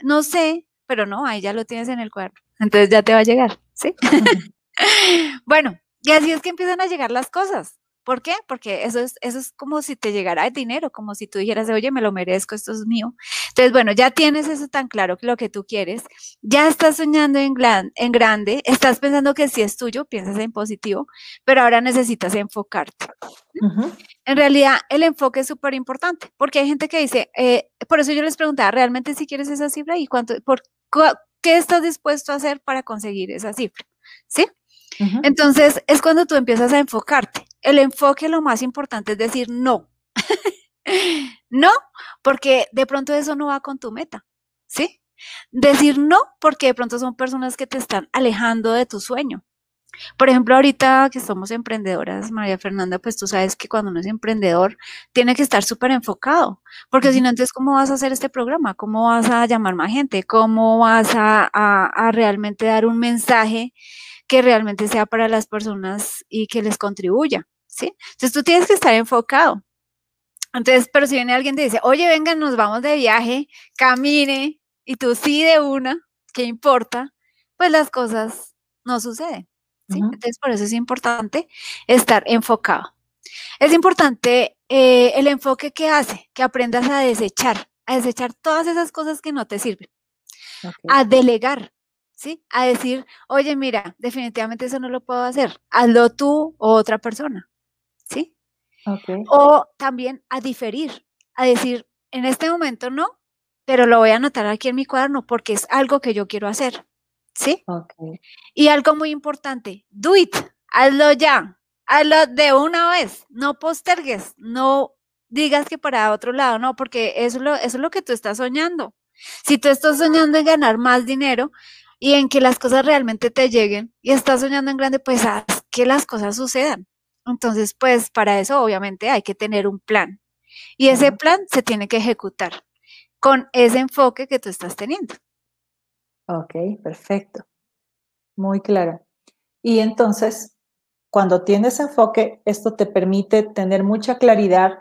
no sé, pero no, ahí ya lo tienes en el cuaderno. Entonces ya te va a llegar, ¿sí? bueno, y así es que empiezan a llegar las cosas. ¿Por qué? Porque eso es, eso es como si te llegara el dinero, como si tú dijeras, oye, me lo merezco, esto es mío. Entonces, bueno, ya tienes eso tan claro que lo que tú quieres, ya estás soñando en, en grande, estás pensando que sí es tuyo, piensas en positivo, pero ahora necesitas enfocarte. En realidad, el enfoque es súper importante, porque hay gente que dice, eh, por eso yo les preguntaba, ¿realmente si quieres esa cifra y cuánto, por, qué estás dispuesto a hacer para conseguir esa cifra? ¿Sí? Entonces, es cuando tú empiezas a enfocarte el enfoque lo más importante es decir no. no, porque de pronto eso no va con tu meta, ¿sí? Decir no porque de pronto son personas que te están alejando de tu sueño. Por ejemplo, ahorita que somos emprendedoras, María Fernanda, pues tú sabes que cuando uno es emprendedor tiene que estar súper enfocado, porque si no, entonces, ¿cómo vas a hacer este programa? ¿Cómo vas a llamar más gente? ¿Cómo vas a, a realmente dar un mensaje que realmente sea para las personas y que les contribuya, ¿sí? Entonces tú tienes que estar enfocado. Entonces, pero si viene alguien y te dice, oye, venga, nos vamos de viaje, camine, y tú sí de una, ¿qué importa? Pues las cosas no suceden. ¿sí? Entonces, por eso es importante estar enfocado. Es importante eh, el enfoque que hace, que aprendas a desechar, a desechar todas esas cosas que no te sirven, a delegar, ¿sí? A decir, oye, mira, definitivamente eso no lo puedo hacer, hazlo tú o otra persona, ¿sí? O también a diferir, a decir, en este momento no, pero lo voy a anotar aquí en mi cuaderno porque es algo que yo quiero hacer, ¿sí? Y algo muy importante, do it, hazlo ya, hazlo de una vez, no postergues, no digas que para otro lado, no, porque eso lo, eso es lo que tú estás soñando. Si tú estás soñando en ganar más dinero, y en que las cosas realmente te lleguen y estás soñando en grande, pues haz que las cosas sucedan. Entonces, pues para eso obviamente hay que tener un plan y ese plan se tiene que ejecutar con ese enfoque que tú estás teniendo. Ok, perfecto. Muy claro. Y entonces, cuando tienes enfoque, esto te permite tener mucha claridad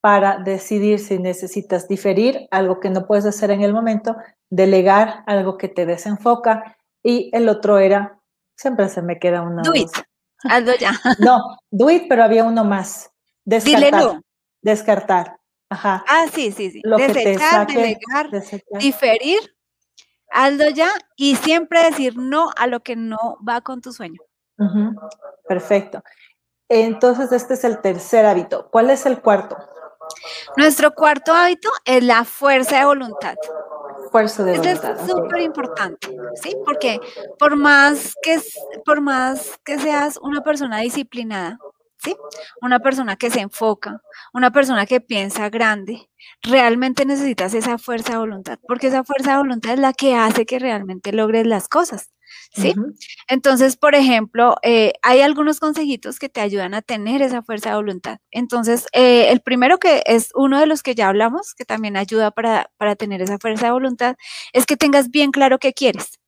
para decidir si necesitas diferir algo que no puedes hacer en el momento, delegar algo que te desenfoca y el otro era, siempre se me queda uno. Do it, hazlo ya. No, do it, pero había uno más. Descartar. Descartar. Ajá. Ah, sí, sí, sí. Lo Desechar, delegar, diferir, hazlo ya y siempre decir no a lo que no va con tu sueño. Perfecto. Entonces, este es el tercer hábito. ¿Cuál es el cuarto? Nuestro cuarto hábito es la fuerza de voluntad. Fuerza de voluntad. es súper importante, ¿sí? Porque por más que, por más que seas una persona disciplinada, ¿sí? Una persona que se enfoca, una persona que piensa grande, realmente necesitas esa fuerza de voluntad, porque esa fuerza de voluntad es la que hace que realmente logres las cosas. ¿Sí? Entonces, por ejemplo, eh, hay algunos consejitos que te ayudan a tener esa fuerza de voluntad. Entonces, eh, el primero que es uno de los que ya hablamos, que también ayuda para, tener esa fuerza de voluntad, es que tengas bien claro qué quieres.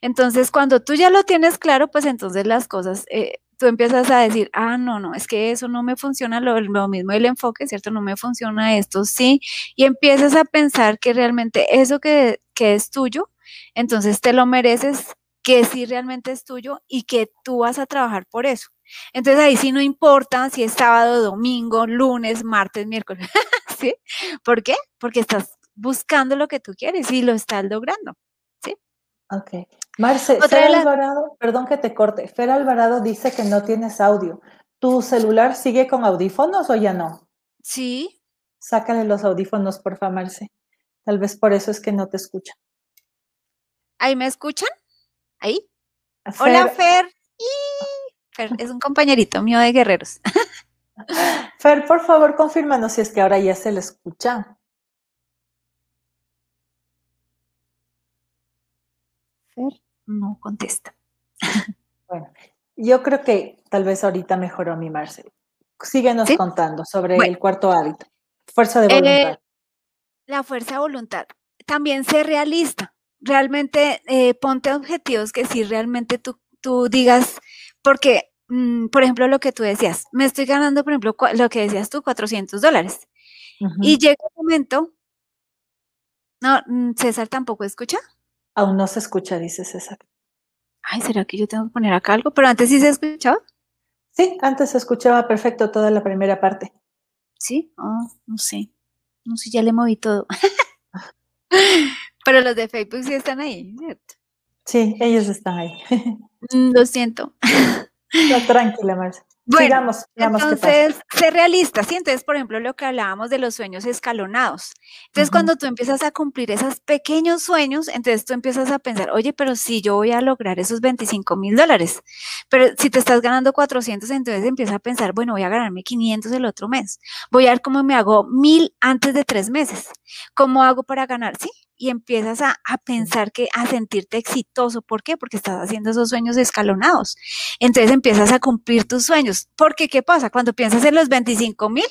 Entonces, cuando tú ya lo tienes claro, pues entonces las cosas, eh, tú empiezas a decir, ah, no, no, es que eso no me funciona, lo, lo, mismo el enfoque, ¿cierto? No me funciona esto, sí, y empiezas a pensar que realmente eso que, que es tuyo, entonces te lo mereces que sí realmente es tuyo y que tú vas a trabajar por eso. Entonces ahí sí no importa si es sábado, domingo, lunes, martes, miércoles. ¿Sí? ¿Por qué? Porque estás buscando lo que tú quieres y lo estás logrando. ¿Sí? Ok. Marce, Fer Alvarado, perdón que te corte. Fer Alvarado dice que no tienes audio. ¿Tu celular sigue con audífonos o ya no? Sí. Sácale los audífonos, por favor, Marce. Tal vez por eso es que no te escuchan. ¿Ahí me escuchan? Ahí. Hola, Fer. Fer es un compañerito mío de guerreros. Fer, por favor, confírmanos si es que ahora ya se le escucha. Fer no contesta. Bueno, yo creo que tal vez ahorita mejoró mi Marcel. Síguenos contando sobre el cuarto hábito. Fuerza de voluntad. Eh, la fuerza de voluntad. También ser realista. Realmente eh, ponte objetivos que si realmente tú, tú digas, porque, mm, por ejemplo, lo que tú decías, me estoy ganando, por ejemplo, lo que decías tú, 400 dólares. Y llega un momento, no, mm, César tampoco escucha. Aún no se escucha, dice César. Ay, ¿será que yo tengo que poner acá algo? Pero antes sí se escuchaba. Sí, antes se escuchaba perfecto toda la primera parte. Sí, oh, no sé. No sé, ya le moví todo. Pero los de Facebook sí están ahí, ¿cierto? Sí, ellos están ahí. Mm, lo siento. tranquila, Marcia. Bueno, entonces, ser realista, ¿sí? Entonces, por ejemplo, lo que hablábamos de los sueños escalonados. Entonces, cuando tú empiezas a cumplir esos pequeños sueños, entonces tú empiezas a pensar, oye, pero si yo voy a lograr esos 25 mil dólares, pero si te estás ganando 400, entonces empiezas a pensar, bueno, voy a ganarme 500 el otro mes. Voy a ver cómo me hago mil antes de tres meses. ¿Cómo hago para ganar? Sí, y empiezas a, pensar que, a sentirte exitoso. ¿Por qué? Porque estás haciendo esos sueños escalonados. Entonces empiezas a cumplir tus sueños. Porque, ¿qué pasa? Cuando piensas en los 25 mil,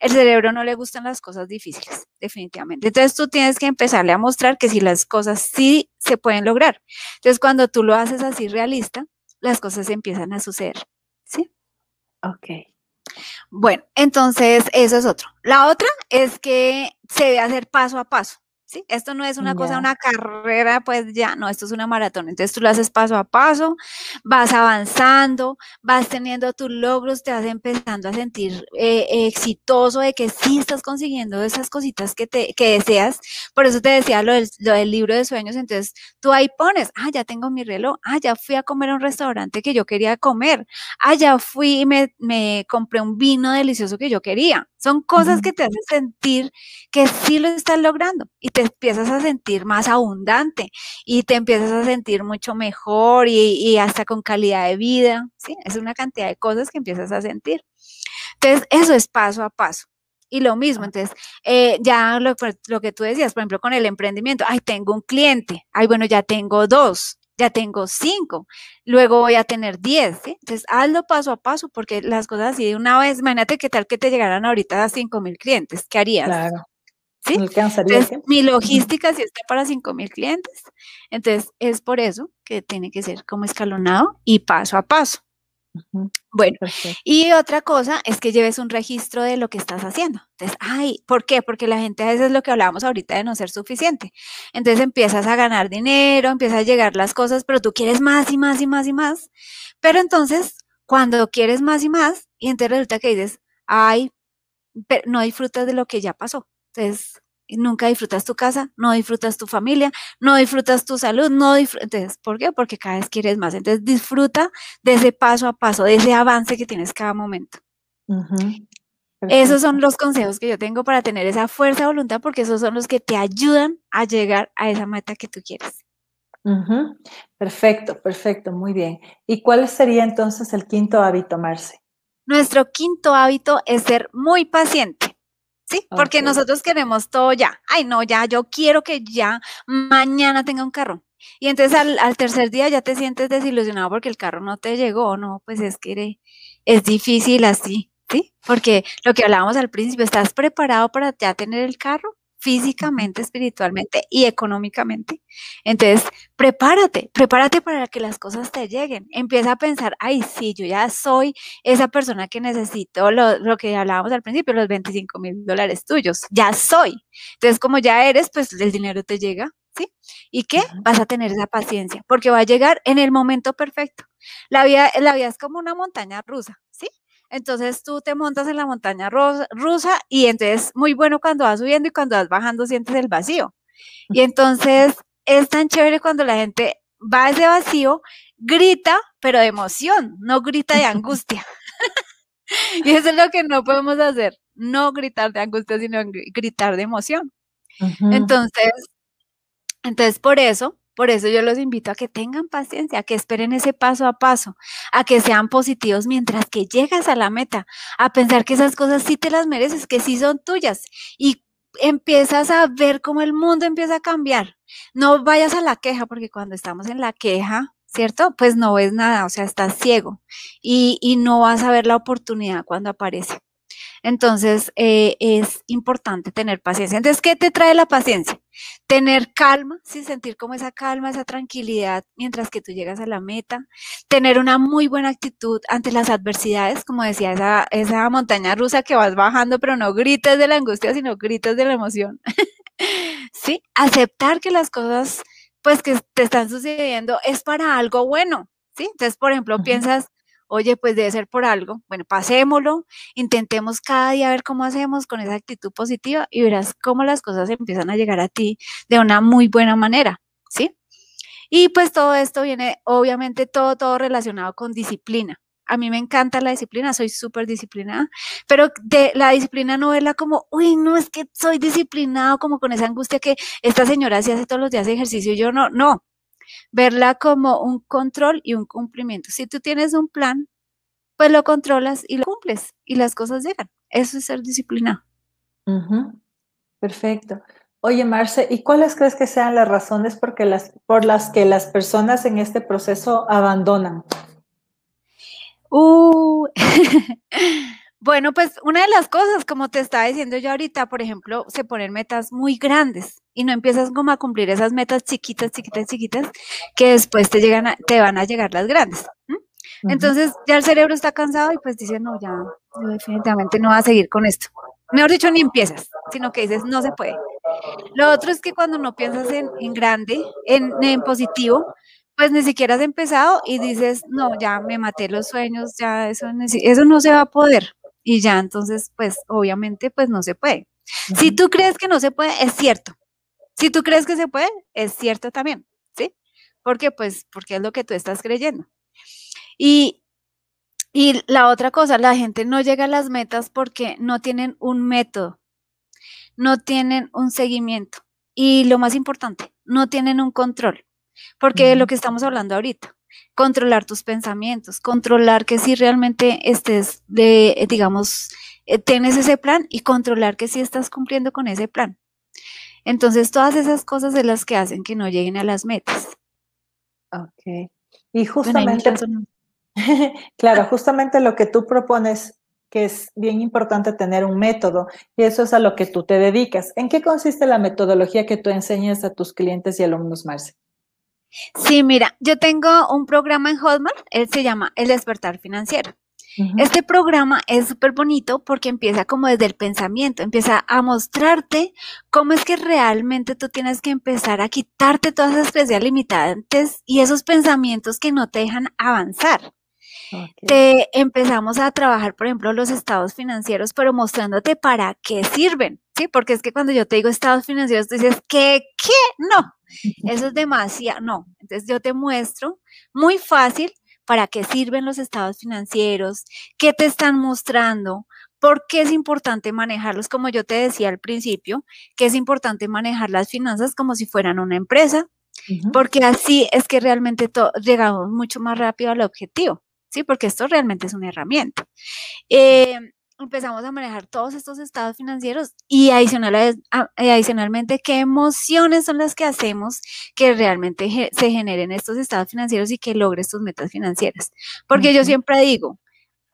el cerebro no le gustan las cosas difíciles, definitivamente. Entonces tú tienes que empezarle a mostrar que si las cosas sí se pueden lograr. Entonces cuando tú lo haces así realista, las cosas empiezan a suceder. ¿Sí? Ok. Bueno, entonces eso es otro. La otra es que se debe hacer paso a paso. Esto no es una cosa, una carrera, pues ya, no, esto es una maratón. Entonces tú lo haces paso a paso, vas avanzando, vas teniendo tus logros, te vas empezando a sentir eh, exitoso de que sí estás consiguiendo esas cositas que, te, que deseas. Por eso te decía lo del, lo del libro de sueños. Entonces tú ahí pones, ah, ya tengo mi reloj, ah, ya fui a comer a un restaurante que yo quería comer, ah, ya fui y me, me compré un vino delicioso que yo quería. Son cosas que te hacen sentir que sí lo estás logrando y te empiezas a sentir más abundante y te empiezas a sentir mucho mejor y, hasta con calidad de vida. ¿sí? Es una cantidad de cosas que empiezas a sentir. Entonces, eso es paso a paso. Y lo mismo, entonces, eh, ya lo, lo, que tú decías, por ejemplo, con el emprendimiento, ay, tengo un cliente, ay, bueno, ya tengo dos, ya tengo cinco, luego voy a tener diez, ¿sí? Entonces, hazlo paso a paso, porque las cosas así de una vez, imagínate qué tal que te llegaran ahorita a cinco mil clientes, ¿qué harías? Claro. ¿Sí? Entonces, mi logística sí está para cinco mil clientes. Entonces, es por eso que tiene que ser como escalonado y paso a paso. Bueno, y otra cosa es que lleves un registro de lo que estás haciendo. Entonces, ay, ¿por qué? Porque la gente a veces es lo que hablábamos ahorita de no ser suficiente. Entonces empiezas a ganar dinero, empiezas a llegar las cosas, pero tú quieres más y más y más y más. Pero entonces, cuando quieres más y más, y entonces resulta que dices, ay, pero no disfrutas de lo que ya pasó. Entonces, nunca disfrutas tu casa, no disfrutas tu familia, no disfrutas tu salud, no disfrutas. ¿Por qué? Porque cada vez quieres más. Entonces disfruta de ese paso a paso, de ese avance que tienes cada momento. Esos son los consejos que yo tengo para tener esa fuerza de voluntad, porque esos son los que te ayudan a llegar a esa meta que tú quieres. Perfecto, perfecto, muy bien. ¿Y cuál sería entonces el quinto hábito, Marce? Nuestro quinto hábito es ser muy paciente. ¿Sí? Porque nosotros queremos todo ya. Ay, no, ya, yo quiero que ya mañana tenga un carro. Y entonces al, tercer día ya te sientes desilusionado porque el carro no te llegó, no, pues es que es difícil así, ¿sí? Porque lo que hablábamos al principio, ¿estás preparado para ya tener el carro? Físicamente, espiritualmente y económicamente. Entonces, prepárate, prepárate para que las cosas te lleguen. Empieza a pensar, ay, sí, yo ya soy esa persona que necesito lo, que hablábamos al principio, los 25 mil dólares tuyos, ya soy. Entonces, como ya eres, pues el dinero te llega, ¿sí? ¿Y qué? Vas a tener esa paciencia, porque va a llegar en el momento perfecto. La vida, la vida es como una montaña rusa. Entonces tú te montas en la montaña rusa y entonces muy bueno cuando vas subiendo y cuando vas bajando sientes el vacío. Y entonces es tan chévere cuando la gente va a ese vacío, grita, pero de emoción, no grita de angustia. y eso es lo que no podemos hacer, no gritar de angustia, sino gritar de emoción. Entonces, entonces por eso Por eso yo los invito a que tengan paciencia, a que esperen ese paso a paso, a que sean positivos mientras que llegas a la meta, a pensar que esas cosas sí te las mereces, que sí son tuyas y empiezas a ver cómo el mundo empieza a cambiar. No vayas a la queja, porque cuando estamos en la queja, ¿cierto? Pues no ves nada, o sea, estás ciego y, y no vas a ver la oportunidad cuando aparece. Entonces, eh, es importante tener paciencia. Entonces, ¿qué te trae la paciencia? Tener calma, sin sentir como esa calma, esa tranquilidad mientras que tú llegas a la meta. Tener una muy buena actitud ante las adversidades, como decía esa, esa montaña rusa que vas bajando, pero no gritas de la angustia, sino gritas de la emoción. sí, aceptar que las cosas, pues, que te están sucediendo es para algo bueno. ¿Sí? Entonces, por ejemplo, piensas, oye, pues debe ser por algo. Bueno, pasémoslo, intentemos cada día ver cómo hacemos con esa actitud positiva y verás cómo las cosas empiezan a llegar a ti de una muy buena manera, ¿sí? Y pues todo esto viene, obviamente, todo, todo relacionado con disciplina. A mí me encanta la disciplina, soy súper disciplinada, pero de la disciplina no verla como, uy, no es que soy disciplinado, como con esa angustia que esta señora se hace todos los días ejercicio y yo no, no, verla como un control y un cumplimiento. Si tú tienes un plan, pues lo controlas y lo cumples y las cosas llegan. Eso es ser disciplinado. Perfecto. Oye, Marce, ¿y cuáles crees que sean las razones las, por las que las personas en este proceso abandonan? Uh, Bueno, pues una de las cosas, como te estaba diciendo yo ahorita, por ejemplo, se ponen metas muy grandes y no empiezas como a cumplir esas metas chiquitas, chiquitas, chiquitas, que después te llegan te van a llegar las grandes. Entonces ya el cerebro está cansado y pues dice, no, ya, definitivamente no va a seguir con esto. Mejor dicho, ni empiezas, sino que dices, no se puede. Lo otro es que cuando no piensas en, grande, en, en positivo, pues ni siquiera has empezado y dices, no, ya me maté los sueños, ya eso, eso no se va a poder y ya entonces, pues obviamente, pues no se puede. Si tú crees que no se puede, es cierto. Si tú crees que se puede, es cierto también, ¿sí? Porque pues, porque es lo que tú estás creyendo. Y, y la otra cosa, la gente no llega a las metas porque no tienen un método, no tienen un seguimiento. Y lo más importante, no tienen un control. Porque lo que estamos hablando ahorita, controlar tus pensamientos, controlar que si realmente estés de, digamos, eh, tienes ese plan y controlar que si estás cumpliendo con ese plan. Entonces, todas esas cosas son las que hacen que no lleguen a las metas. Ok. Y justamente, claro, justamente lo que tú propones, que es bien importante tener un método, y eso es a lo que tú te dedicas. ¿En qué consiste la metodología que tú enseñas a tus clientes y alumnos, Marce? Sí, mira, yo tengo un programa en Hotmart, él se llama El despertar financiero. Este programa es súper bonito porque empieza como desde el pensamiento, empieza a mostrarte cómo es que realmente tú tienes que empezar a quitarte todas esas creencias limitantes y esos pensamientos que no te dejan avanzar. Te empezamos a trabajar, por ejemplo, los estados financieros, pero mostrándote para qué sirven, ¿sí? Porque es que cuando yo te digo estados financieros, tú dices, ¿qué? ¿Qué? No, eso es demasiado, no. Entonces yo te muestro muy fácil para qué sirven los estados financieros, qué te están mostrando, por qué es importante manejarlos, como yo te decía al principio, que es importante manejar las finanzas como si fueran una empresa, porque así es que realmente llegamos mucho más rápido al objetivo. ¿Sí? Porque esto realmente es una herramienta. Eh, empezamos a manejar todos estos estados financieros y adicionalmente qué emociones son las que hacemos que realmente se generen estos estados financieros y que logres tus metas financieras. Porque yo siempre digo,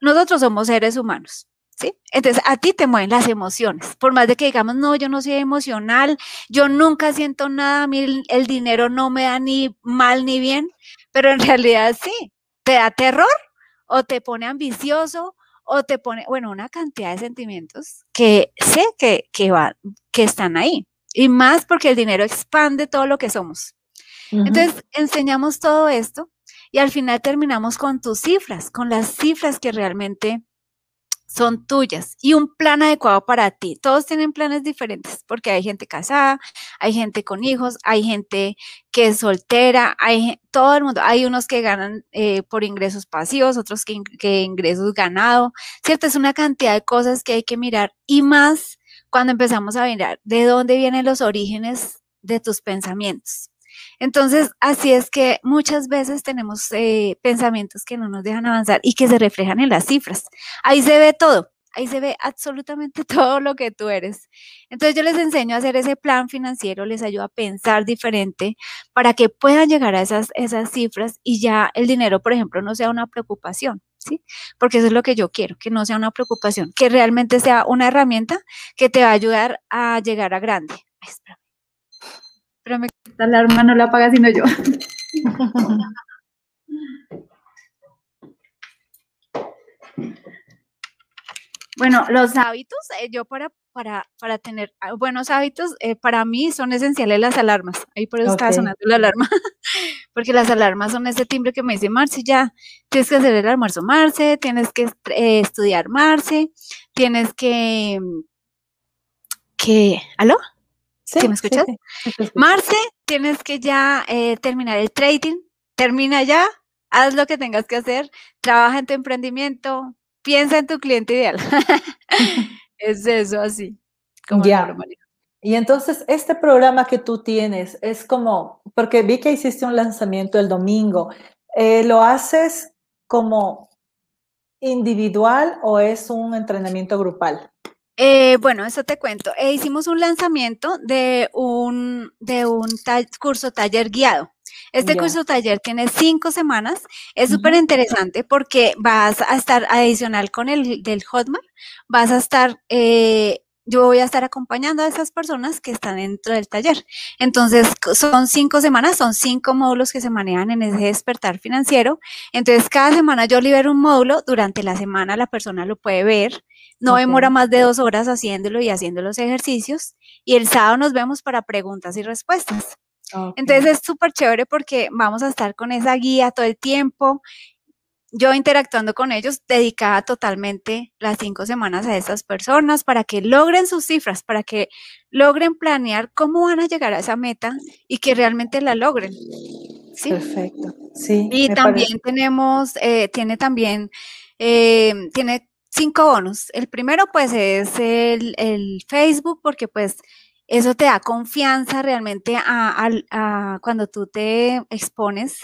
nosotros somos seres humanos. ¿Sí? Entonces, a ti te mueven las emociones. Por más de que digamos, no, yo no soy emocional, yo nunca siento nada, a mí el, el dinero no me da ni mal ni bien, pero en realidad sí, te da terror o te pone ambicioso o te pone, bueno, una cantidad de sentimientos que sé que, que, que están ahí. Y más porque el dinero expande todo lo que somos. Entonces, enseñamos todo esto y al final terminamos con tus cifras, con las cifras que realmente son tuyas y un plan adecuado para ti. Todos tienen planes diferentes porque hay gente casada, hay gente con hijos, hay gente que es soltera, hay todo el mundo. Hay unos que ganan eh, por ingresos pasivos, otros que, que ingresos ganado, ¿cierto? Es una cantidad de cosas que hay que mirar y más cuando empezamos a mirar de dónde vienen los orígenes de tus pensamientos. Entonces, así es que muchas veces tenemos eh, pensamientos que no nos dejan avanzar y que se reflejan en las cifras. Ahí se ve todo. Ahí se ve absolutamente todo lo que tú eres. Entonces yo les enseño a hacer ese plan financiero, les ayudo a pensar diferente para que puedan llegar a esas, esas cifras y ya el dinero, por ejemplo, no sea una preocupación, ¿sí? Porque eso es lo que yo quiero, que no sea una preocupación, que realmente sea una herramienta que te va a ayudar a llegar a grande. Ay. Espérame, la alarma no la apaga sino yo. Bueno, los hábitos, eh, yo para, para, para tener ah, buenos hábitos, eh, para mí son esenciales las alarmas. Ahí por eso estaba sonando la alarma. Porque las alarmas son ese timbre que me dice, Marce, ya tienes que hacer el almuerzo, Marce, tienes que eh, estudiar, Marce, tienes que... que ¿Aló? Sí, me escuchas? Marce, tienes que ya terminar el trading, termina ya, haz lo que tengas que hacer, trabaja en tu emprendimiento, piensa en tu cliente ideal. es eso, así. Como ya. Y entonces, este programa que tú tienes es como, porque vi que hiciste un lanzamiento el domingo, eh, ¿lo haces como individual o es un entrenamiento grupal? Eh, bueno, eso te cuento. Eh, hicimos un lanzamiento de un, de un curso taller guiado. Este curso taller tiene cinco semanas. Es súper interesante porque vas a estar adicional con el del Hotmart. Vas a estar, eh, yo voy a estar acompañando a esas personas que están dentro del taller. Entonces, son cinco semanas, son cinco módulos que se manejan en ese despertar financiero. Entonces, cada semana yo libero un módulo. Durante la semana la persona lo puede ver. No demora más de dos horas haciéndolo y haciendo los ejercicios. Y el sábado nos vemos para preguntas y respuestas. Entonces es súper chévere porque vamos a estar con esa guía todo el tiempo. Yo interactuando con ellos, dedicada totalmente las cinco semanas a esas personas para que logren sus cifras, para que logren planear cómo van a llegar a esa meta y que realmente la logren. ¿Sí? Perfecto. Sí. Y también tenemos, eh, tiene también, eh, tiene cinco bonos. El primero, pues, es el, el Facebook, porque pues eso te da confianza realmente a, cuando tú te expones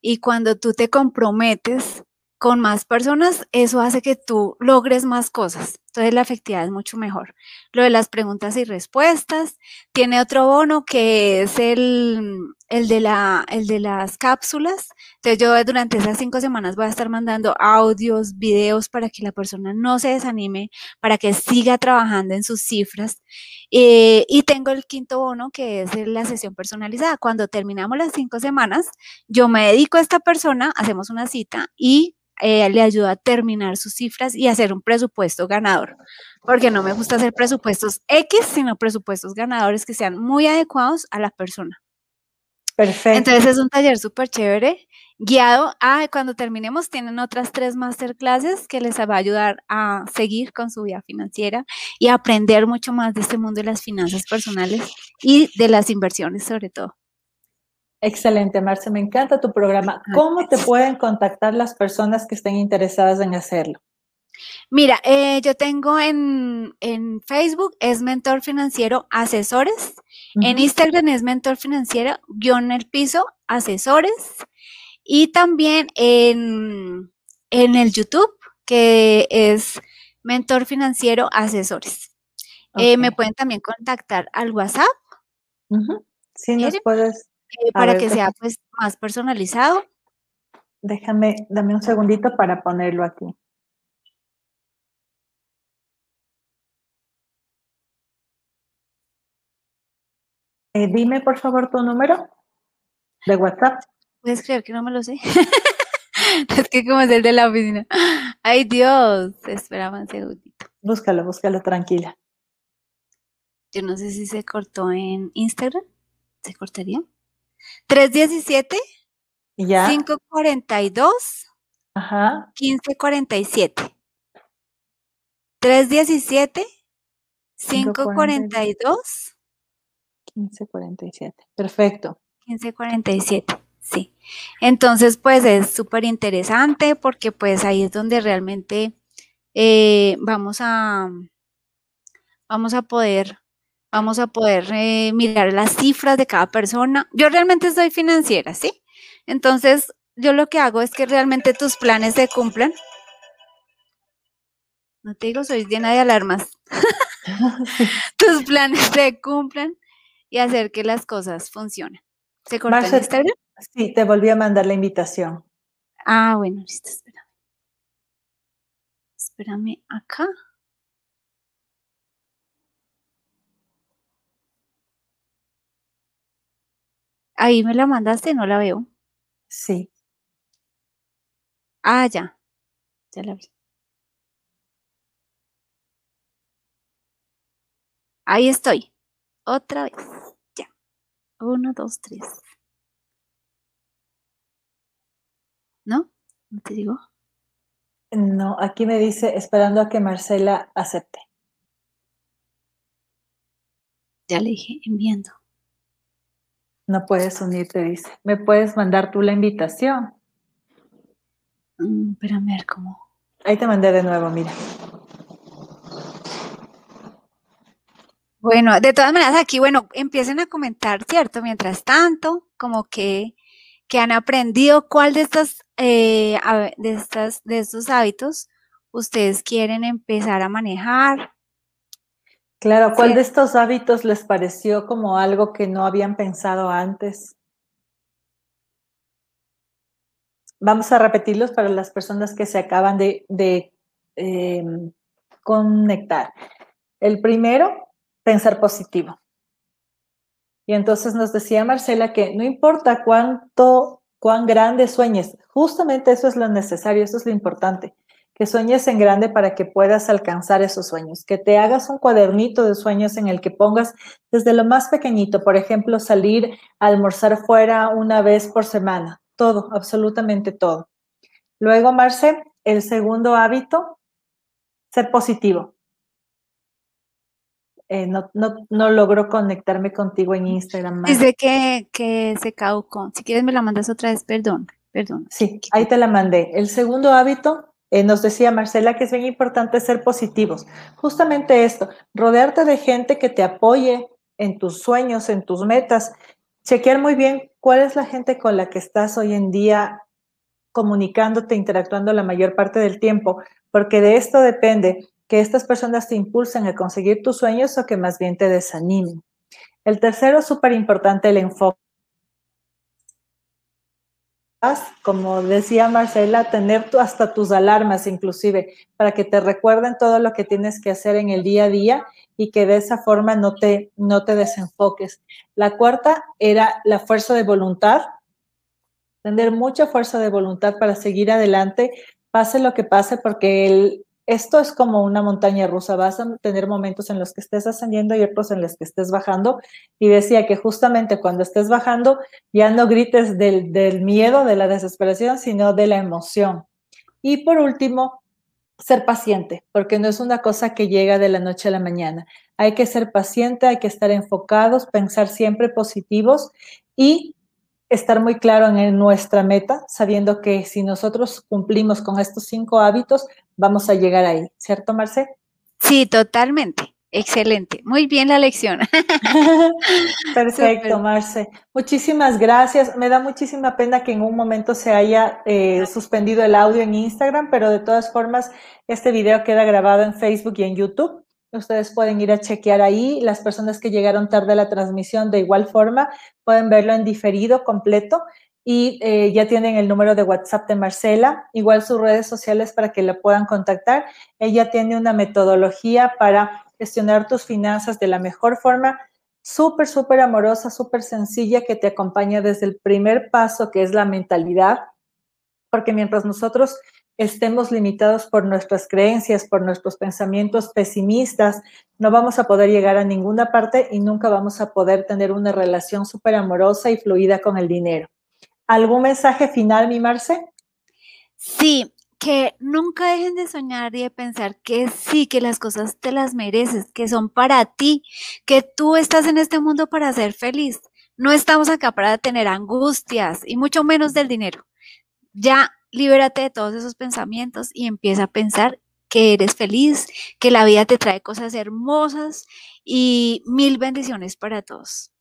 y cuando tú te comprometes con más personas, eso hace que tú logres más cosas. Entonces la efectividad es mucho mejor. Lo de las preguntas y respuestas, tiene otro bono que es el, el, de, la, el de las cápsulas. Entonces yo durante esas cinco semanas voy a estar mandando audios, videos para que la persona no se desanime, para que siga trabajando en sus cifras. Eh, y tengo el quinto bono que es la sesión personalizada. Cuando terminamos las cinco semanas, yo me dedico a esta persona, hacemos una cita y eh, le ayuda a terminar sus cifras y hacer un presupuesto ganador, porque no me gusta hacer presupuestos X, sino presupuestos ganadores que sean muy adecuados a la persona. Perfecto. Entonces es un taller súper chévere, guiado a, cuando terminemos, tienen otras tres masterclasses que les va a ayudar a seguir con su vida financiera y a aprender mucho más de este mundo de las finanzas personales y de las inversiones sobre todo. Excelente, Marce, me encanta tu programa. ¿Cómo te pueden contactar las personas que estén interesadas en hacerlo? Mira, eh, yo tengo en, Facebook, es Mentor Financiero Asesores. En Instagram es Mentor Financiero, guion el piso, Asesores. Y también en, el YouTube, que es Mentor Financiero Asesores. Eh, me pueden también contactar al WhatsApp. Sí, nos puedes eh, para que sea pues más personalizado. Déjame, dame un segundito para ponerlo aquí. Eh, dime por favor tu número de WhatsApp. Puedes creer que no me lo sé. es que como es el de la oficina. Ay Dios, espera un segundito. Búscalo, búscalo tranquila. Yo no sé si se cortó en Instagram. ¿Se cortaría? 317 ¿Ya? 542 Ajá. 1547. 317 542 1547. Perfecto. 1547, sí. Entonces, pues es súper interesante porque pues ahí es donde realmente eh, vamos a vamos a poder Vamos a poder eh, mirar las cifras de cada persona. Yo realmente soy financiera, ¿sí? Entonces, yo lo que hago es que realmente tus planes se cumplan. No te digo, soy llena de alarmas. tus planes se cumplan y hacer que las cosas funcionen. ¿Se cortó el Instagram? Sí, te volví a mandar la invitación. Ah, bueno, listo, espérame. Espérame acá. Ahí me la mandaste, no la veo. Sí. Ah, ya. Ya la vi. Ahí estoy. Otra vez. Ya. Uno, dos, tres. ¿No? ¿No te digo? No, aquí me dice esperando a que Marcela acepte. Ya le dije enviando. No puedes unirte, dice. ¿Me puedes mandar tú la invitación? Mm, espérame a ver cómo. Ahí te mandé de nuevo, mira. Bueno, de todas maneras aquí, bueno, empiecen a comentar, ¿cierto? Mientras tanto, como que, que han aprendido cuál de estas, eh, de estas, de estos hábitos ustedes quieren empezar a manejar. Claro, ¿cuál de estos hábitos les pareció como algo que no habían pensado antes? Vamos a repetirlos para las personas que se acaban de, em, conectar. El primero, pensar positivo. Y entonces nos decía Marcela que no importa cuánto, cuán grande sueñes, justamente eso es lo necesario, eso es lo importante, que sueñes en grande para que puedas alcanzar esos sueños, que te hagas un cuadernito de sueños en el que pongas desde lo más pequeñito, por ejemplo, salir a almorzar fuera una vez por semana, todo, absolutamente todo. Luego, Marce, el segundo hábito, ser positivo. Eh, no, no, no, logro conectarme contigo en Instagram. Dice que, que se caducó. Si quieres me la mandas otra vez, perdón, perdón. Sí, ahí te la mandé. El segundo hábito, eh, nos decía Marcela que es bien importante ser positivos. Justamente esto, rodearte de gente que te apoye en tus sueños, en tus metas, chequear muy bien cuál es la gente con la que estás hoy en día comunicándote, interactuando la mayor parte del tiempo, porque de esto depende que estas personas te impulsen a conseguir tus sueños o que más bien te desanimen. El tercero, súper importante, el enfoque como decía Marcela, tener hasta tus alarmas inclusive para que te recuerden todo lo que tienes que hacer en el día a día y que de esa forma no te, no te desenfoques. La cuarta era la fuerza de voluntad, tener mucha fuerza de voluntad para seguir adelante, pase lo que pase, porque el, esto es como una montaña rusa, vas a tener momentos en los que estés ascendiendo y otros en los que estés bajando. Y decía que justamente cuando estés bajando, ya no grites del, miedo, de la desesperación, sino de la emoción. Y por último, ser paciente, porque no es una cosa que llega de la noche a la mañana. Hay que ser paciente, hay que estar enfocados, pensar siempre positivos y estar muy claro en nuestra meta, sabiendo que si nosotros cumplimos con estos cinco hábitos, vamos a llegar ahí, ¿cierto, Marce? Sí, totalmente. Excelente. Muy bien la lección. Perfecto, Marce. Muchísimas gracias. Me da muchísima pena que en un momento se haya eh, suspendido el audio en Instagram, pero de todas formas, este video queda grabado en Facebook y en YouTube. Ustedes pueden ir a chequear ahí. Las personas que llegaron tarde a la transmisión, de igual forma, pueden verlo en diferido completo y eh, ya tienen el número de WhatsApp de Marcela, igual sus redes sociales para que la puedan contactar. Ella tiene una metodología para gestionar tus finanzas de la mejor forma, súper, súper amorosa, súper sencilla, que te acompaña desde el primer paso, que es la mentalidad, porque mientras nosotros estemos limitados por nuestras creencias, por nuestros pensamientos pesimistas, no vamos a poder llegar a ninguna parte y nunca vamos a poder tener una relación súper amorosa y fluida con el dinero. ¿Algún mensaje final, mi Marce? Sí, que nunca dejen de soñar y de pensar que sí, que las cosas te las mereces, que son para ti, que tú estás en este mundo para ser feliz. No estamos acá para tener angustias y mucho menos del dinero. Ya libérate de todos esos pensamientos y empieza a pensar que eres feliz, que la vida te trae cosas hermosas y mil bendiciones para todos.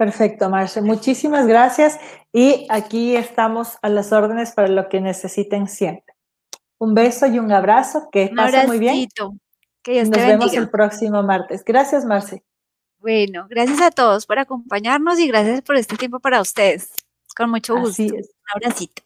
Perfecto, Marce. Muchísimas gracias y aquí estamos a las órdenes para lo que necesiten siempre. Un beso y un abrazo. Que pasen muy bien. Que Nos vemos el próximo martes. Gracias, Marce. Bueno, gracias a todos por acompañarnos y gracias por este tiempo para ustedes. Con mucho gusto. Un abracito.